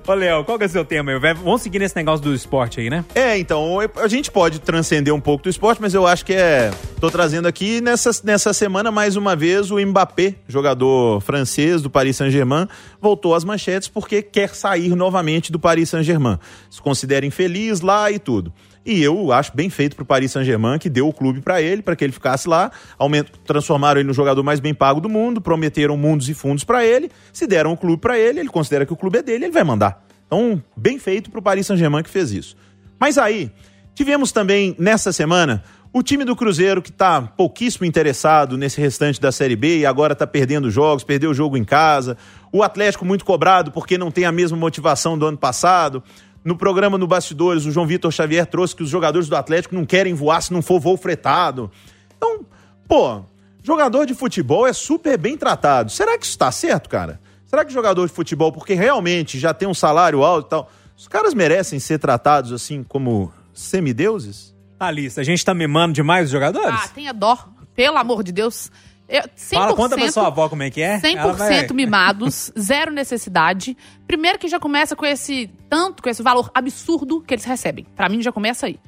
Ô, Léo, qual que é o seu tema aí? Vamos seguir nesse negócio do esporte aí, né? É, então, a gente pode transcender um pouco do esporte, mas eu acho que é. Tô trazendo aqui nessa, nessa semana, mais uma vez, o Mbappé, jogador francês do Paris Saint-Germain, voltou às manchetes porque quer sair novamente do Paris Saint-Germain. Se considera infeliz lá e tudo. E eu acho bem feito pro Paris Saint-Germain, que deu o clube para ele, para que ele ficasse lá. Aumento, transformaram ele no jogador mais bem pago do mundo, prometeram mundos e fundos para ele. Se deram o clube para ele, ele considera que o clube é dele, ele vai mandar. Então, bem feito pro Paris Saint-Germain que fez isso. Mas aí, tivemos também nessa semana o time do Cruzeiro que está pouquíssimo interessado nesse restante da Série B e agora está perdendo jogos, perdeu o jogo em casa. O Atlético muito cobrado porque não tem a mesma motivação do ano passado. No programa no Bastidores, o João Vitor Xavier trouxe que os jogadores do Atlético não querem voar se não for voo fretado. Então, pô, jogador de futebol é super bem tratado. Será que isso está certo, cara? Será que jogador de futebol, porque realmente já tem um salário alto e tal, os caras merecem ser tratados assim como semideuses? Thalys, a gente tá mimando demais os jogadores? Ah, tenha dó. Pelo amor de Deus. Eu, 100%, Fala, conta pra sua avó como é que é. 100% Ela vai- mimados, [LAUGHS] zero necessidade. Primeiro que já começa com esse tanto, com esse valor absurdo que eles recebem. Pra mim já começa aí.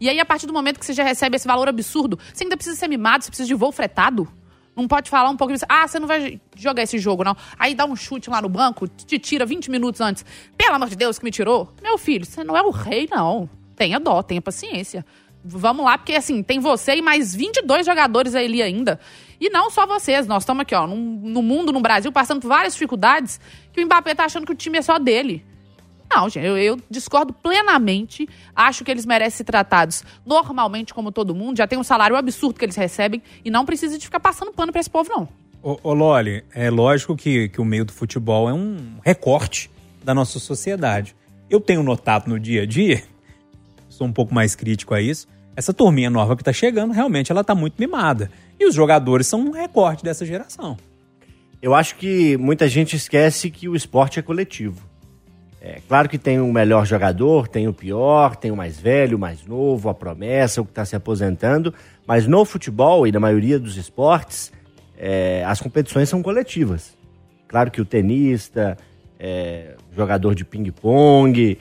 E aí, a partir do momento que você já recebe esse valor absurdo, você ainda precisa ser mimado, você precisa de voo fretado. Não pode falar um pouco disso. Ah, você não vai jogar esse jogo, não. Aí dá um chute lá no banco, te tira 20 minutos antes. pelo amor de Deus, que me tirou. Meu filho, você não é o rei, não. Tenha dó, tenha paciência. Vamos lá, porque assim, tem você e mais 22 jogadores ali ainda. E não só vocês, nós estamos aqui, ó, no, no mundo, no Brasil, passando por várias dificuldades, que o Mbappé tá achando que o time é só dele. Não, gente, eu, eu discordo plenamente. Acho que eles merecem ser tratados normalmente como todo mundo. Já tem um salário absurdo que eles recebem e não precisa de ficar passando pano pra esse povo, não. Ô, ô Loli, é lógico que, que o meio do futebol é um recorte da nossa sociedade. Eu tenho notado no dia a dia, sou um pouco mais crítico a isso, essa turminha nova que tá chegando, realmente ela tá muito mimada. E os jogadores são um recorte dessa geração. Eu acho que muita gente esquece que o esporte é coletivo. É claro que tem o melhor jogador, tem o pior, tem o mais velho, o mais novo, a promessa, o que está se aposentando, mas no futebol e na maioria dos esportes, é, as competições são coletivas. Claro que o tenista, é, jogador de ping-pong,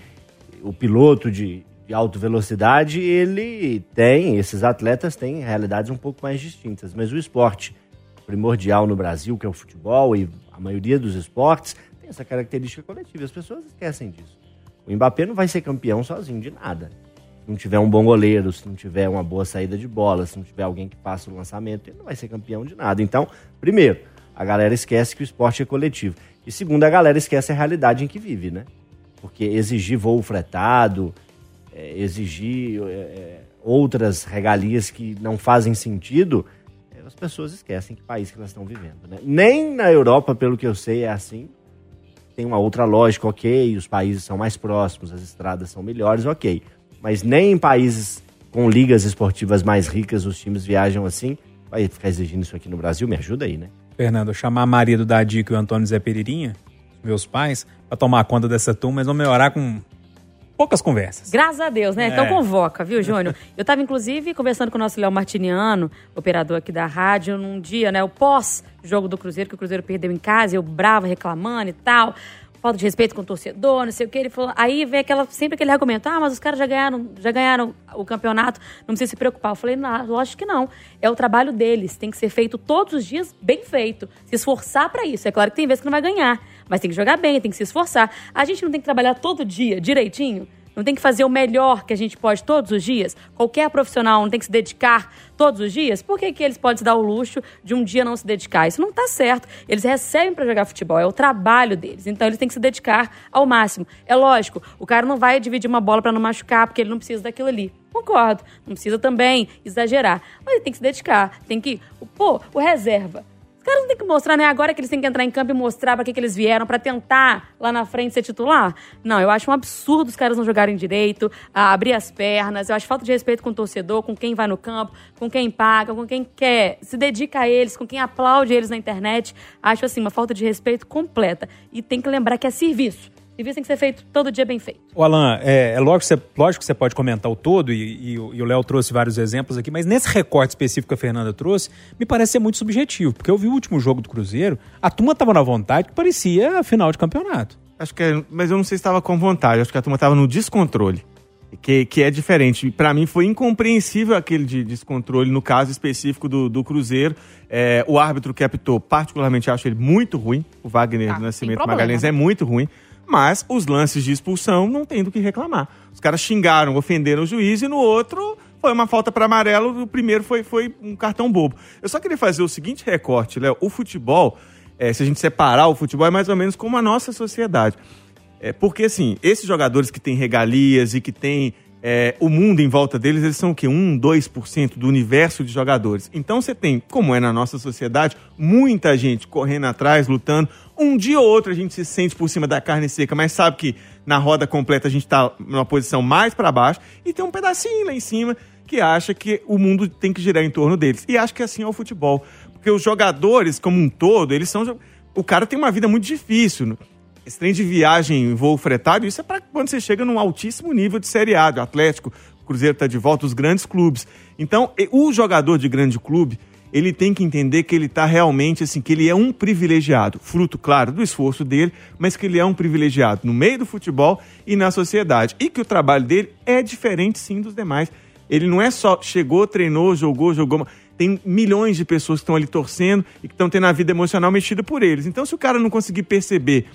o piloto de, de alta velocidade, ele tem, esses atletas têm realidades um pouco mais distintas, mas o esporte primordial no Brasil, que é o futebol e a maioria dos esportes, tem essa característica coletiva. As pessoas esquecem disso. O Mbappé não vai ser campeão sozinho de nada. Se não tiver um bom goleiro, se não tiver uma boa saída de bola, se não tiver alguém que faça o lançamento, ele não vai ser campeão de nada. Então, primeiro, a galera esquece que o esporte é coletivo. E segundo, a galera esquece a realidade em que vive, né? Porque exigir voo fretado, é, exigir é, é outras regalias que não fazem sentido, é, as pessoas esquecem que país que elas estão vivendo. Né? Nem na Europa, pelo que eu sei, é assim tem uma outra lógica, ok, os países são mais próximos, as estradas são melhores, ok. Mas nem em países com ligas esportivas mais ricas os times viajam assim. Vai ficar exigindo isso aqui no Brasil? Me ajuda aí, né? Fernando, chamar marido da Dica e o Antônio Zé Peririnha, meus pais, para tomar conta dessa turma, eles vão melhorar com poucas conversas. Graças a Deus, né? Então É. convoca, viu, Júnior? Eu tava, inclusive, conversando com o nosso Léo Martiniano, operador aqui da rádio, num dia, né? O pós-jogo do Cruzeiro, que o Cruzeiro perdeu em casa, eu brava, reclamando e tal. Falta de respeito com o torcedor, não sei o que. Ele falou. Aí vem aquela, sempre aquele argumento: ah, mas os caras já ganharam, já ganharam o campeonato, não precisa se preocupar. Eu falei, não, lógico que não. É o trabalho deles. Tem que ser feito todos os dias, bem feito. Se esforçar pra isso. É claro que tem vezes que não vai ganhar, mas tem que jogar bem, tem que se esforçar. A gente não tem que trabalhar todo dia, direitinho? Não tem que fazer o melhor que a gente pode todos os dias? Qualquer profissional não tem que se dedicar todos os dias? Por que, que eles podem se dar o luxo de um dia não se dedicar? Isso não tá certo. Eles recebem para jogar futebol, é o trabalho deles. Então eles têm que se dedicar ao máximo. É lógico, o cara não vai dividir uma bola para não machucar, porque ele não precisa daquilo ali. Concordo. Não precisa também exagerar. Mas ele tem que se dedicar. Tem que. Pô, o reserva. Caras não têm que mostrar, né? Agora que eles têm que entrar em campo e mostrar pra que, que eles vieram, pra tentar lá na frente ser titular. Não, eu acho um absurdo os caras não jogarem direito, abrir as pernas. Eu acho falta de respeito com o torcedor, com quem vai no campo, com quem paga, com quem quer, se dedica a eles, com quem aplaude eles na internet. Acho assim, uma falta de respeito completa. E tem que lembrar que é serviço. Serviço tem que ser feito todo dia bem feito. O Alan, é, é lógico, que você, lógico que você pode comentar o todo, e, e o e o Léo trouxe vários exemplos aqui, mas nesse recorte específico que a Fernanda trouxe, me parece ser muito subjetivo, porque eu vi o último jogo do Cruzeiro, a turma tava na vontade que parecia a final de campeonato. Acho que é, mas eu não sei se estava com vontade, acho que a turma estava no descontrole. Que, que é diferente. Para mim foi incompreensível aquele de descontrole no caso específico do, do Cruzeiro. É, o árbitro que apitou, particularmente, acho ele muito ruim. O Wagner Tá, do Nascimento problema. Magalhães é muito ruim. Mas os lances de expulsão não tem do que reclamar. Os caras xingaram, ofenderam o juiz e no outro foi uma falta para amarelo. O primeiro foi, foi um cartão bobo. Eu só queria fazer o seguinte recorte, Léo. O futebol, é, se a gente separar o futebol, é mais ou menos como a nossa sociedade. É, porque, assim, esses jogadores que têm regalias e que têm é, o mundo em volta deles, eles são o quê? 1, 2% do universo de jogadores. Então você tem, como é na nossa sociedade, muita gente correndo atrás, lutando. Um dia ou outro a gente se sente por cima da carne seca, mas sabe que na roda completa a gente tá numa posição mais para baixo e tem um pedacinho lá em cima que acha que o mundo tem que girar em torno deles. E acho que assim é o futebol. Porque os jogadores, como um todo, eles são. O cara tem uma vida muito difícil. Esse trem de viagem em voo fretado, isso é para quando você chega num altíssimo nível de Série A, do Atlético, Cruzeiro está de volta, os grandes clubes. Então, o jogador de grande clube, ele tem que entender que ele está realmente, assim, que ele é um privilegiado. Fruto, claro, do esforço dele, mas que ele é um privilegiado no meio do futebol e na sociedade. E que o trabalho dele é diferente, sim, dos demais. Ele não é só chegou, treinou, jogou, jogou. Tem milhões de pessoas que estão ali torcendo e que estão tendo a vida emocional mexida por eles. Então, se o cara não conseguir perceber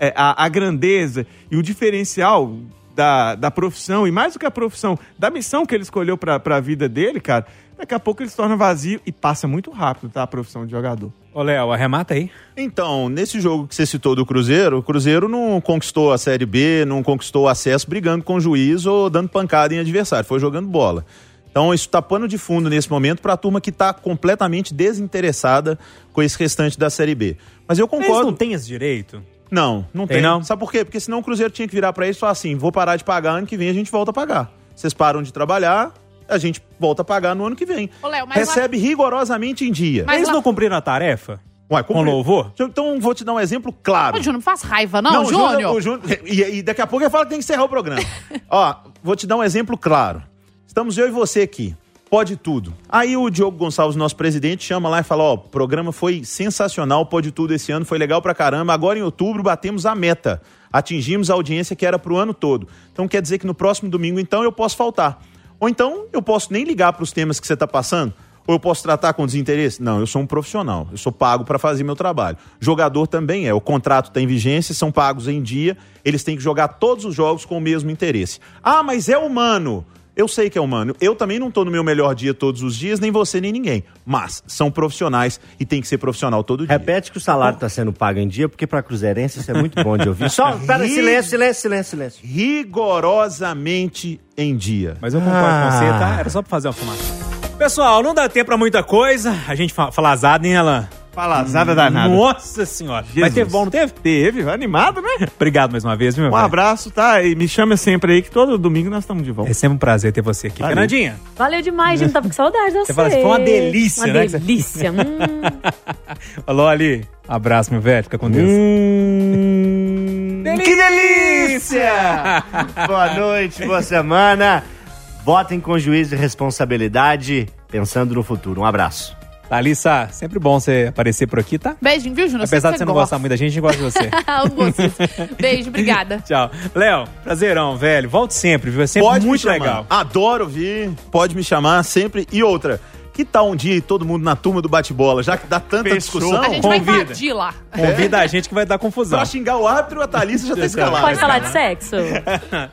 é, a, a grandeza e o diferencial da, da profissão, e mais do que a profissão, da missão que ele escolheu pra, pra vida dele, cara, daqui a pouco ele se torna vazio e passa muito rápido, tá? A profissão de jogador. Ô, Léo, arremata aí. Então, nesse jogo que você citou do Cruzeiro, o Cruzeiro não conquistou a Série B, não conquistou acesso brigando com o juiz ou dando pancada em adversário, foi jogando bola. Então, isso tá pano de fundo nesse momento para a turma que está completamente desinteressada com esse restante da Série B. Mas eu Eles concordo. não têm esse direito? Não, não Tem tem. não? Sabe por quê? Porque senão o Cruzeiro tinha que virar pra eles e falar assim: vou parar de pagar, ano que vem a gente volta a pagar. Vocês param de trabalhar, a gente volta a pagar no ano que vem. Ô, Léo, mas Recebe rigorosamente em dia. Mas Eles lá- não cumpriram a tarefa? Ué, Com louvor? Então vou te dar um exemplo claro. Ô, Júnior, não faz raiva, não, o Júnior. o Júnior- e, e daqui a pouco ele fala que tem que encerrar o programa. [LAUGHS] Ó, vou te dar um exemplo claro. Estamos eu e você aqui. Pode tudo. Aí o Diogo Gonçalves, nosso presidente, chama lá e fala: Ó, o programa foi sensacional, pode tudo esse ano, foi legal pra caramba. Agora em outubro batemos a meta. Atingimos a audiência que era pro ano todo. Então quer dizer que no próximo domingo, então, eu posso faltar. Ou então eu posso nem ligar pros temas que você tá passando. Ou eu posso tratar com desinteresse? Não, eu sou um profissional. Eu sou pago para fazer meu trabalho. Jogador também é. O contrato está em vigência, são pagos em dia. Eles têm que jogar todos os jogos com o mesmo interesse. Ah, mas é humano. Eu sei que é humano. Eu também não tô no meu melhor dia todos os dias, nem você, nem ninguém. Mas são profissionais e tem que ser profissional todo dia. Repete que o salário está sendo pago em dia, porque para cruzeirense isso é muito bom de ouvir. Só, [LAUGHS] pera, silêncio, silêncio, silêncio, silêncio. Rigorosamente em dia. Mas eu concordo com você, tá? Era só pra fazer uma fumaça. Pessoal, não dá tempo pra muita coisa. A gente fa fala azado, hein, Alan? Falazada danada. Nossa senhora. Mas Jesus. teve bom, não teve? Teve, animado, né? [LAUGHS] Obrigado mais uma vez, viu, meu Um velho? abraço, tá? E me chama sempre aí que todo domingo nós estamos de volta. É sempre um prazer ter você aqui. Valeu. Fernandinha, Valeu demais, gente. Tava com saudade de você. Você fala assim, foi uma delícia, uma né? delícia. [LAUGHS] Hum. falou ali. Abraço, meu velho. Fica com Deus. Hum, que delícia! [LAUGHS] boa noite, boa semana. Votem com juízo e responsabilidade, pensando no futuro. Um abraço. Thalissa, sempre bom você aparecer por aqui, tá? Beijinho, viu, Júnior? Apesar de você não gostar muito da gente, a gente gosta de você. [LAUGHS] Amo vocês. Beijo, obrigada. [LAUGHS] Tchau. Léo, prazerão, velho. Volte sempre, viu? É sempre Pode muito me chamar. legal. Adoro vir. Pode me chamar sempre. E outra, que tal um dia todo mundo na turma do bate-bola? Já que dá tanta Fechou. discussão. A gente vai convida. invadir lá. Convida a gente que vai dar confusão. Pra xingar o árbitro, a Thalissa já tá escalada. Pode falar de sexo?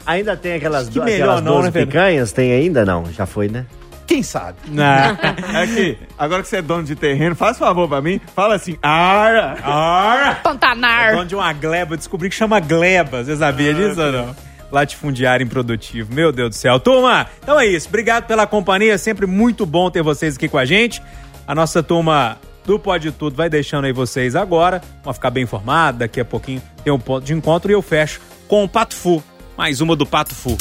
Ainda tem aquelas, que do, melhor aquelas não, 12 né, picanhas? Tem ainda? Não, já foi, né? Quem sabe? Não. [LAUGHS] Aqui, agora que você é dono de terreno, faz favor pra mim, fala assim, ara, Ah, Pantanar. dono de uma gleba, eu descobri que chama gleba. Você sabia disso ou não? Latifundiário improdutivo. Meu Deus do céu. Turma, então é isso. Obrigado pela companhia. Sempre muito bom ter vocês aqui com a gente. A nossa turma do Pode Tudo vai deixando aí vocês agora. Vamos ficar bem informados. Daqui a pouquinho tem um ponto de encontro e eu fecho com o Pato Fu. Mais uma do Pato Fu.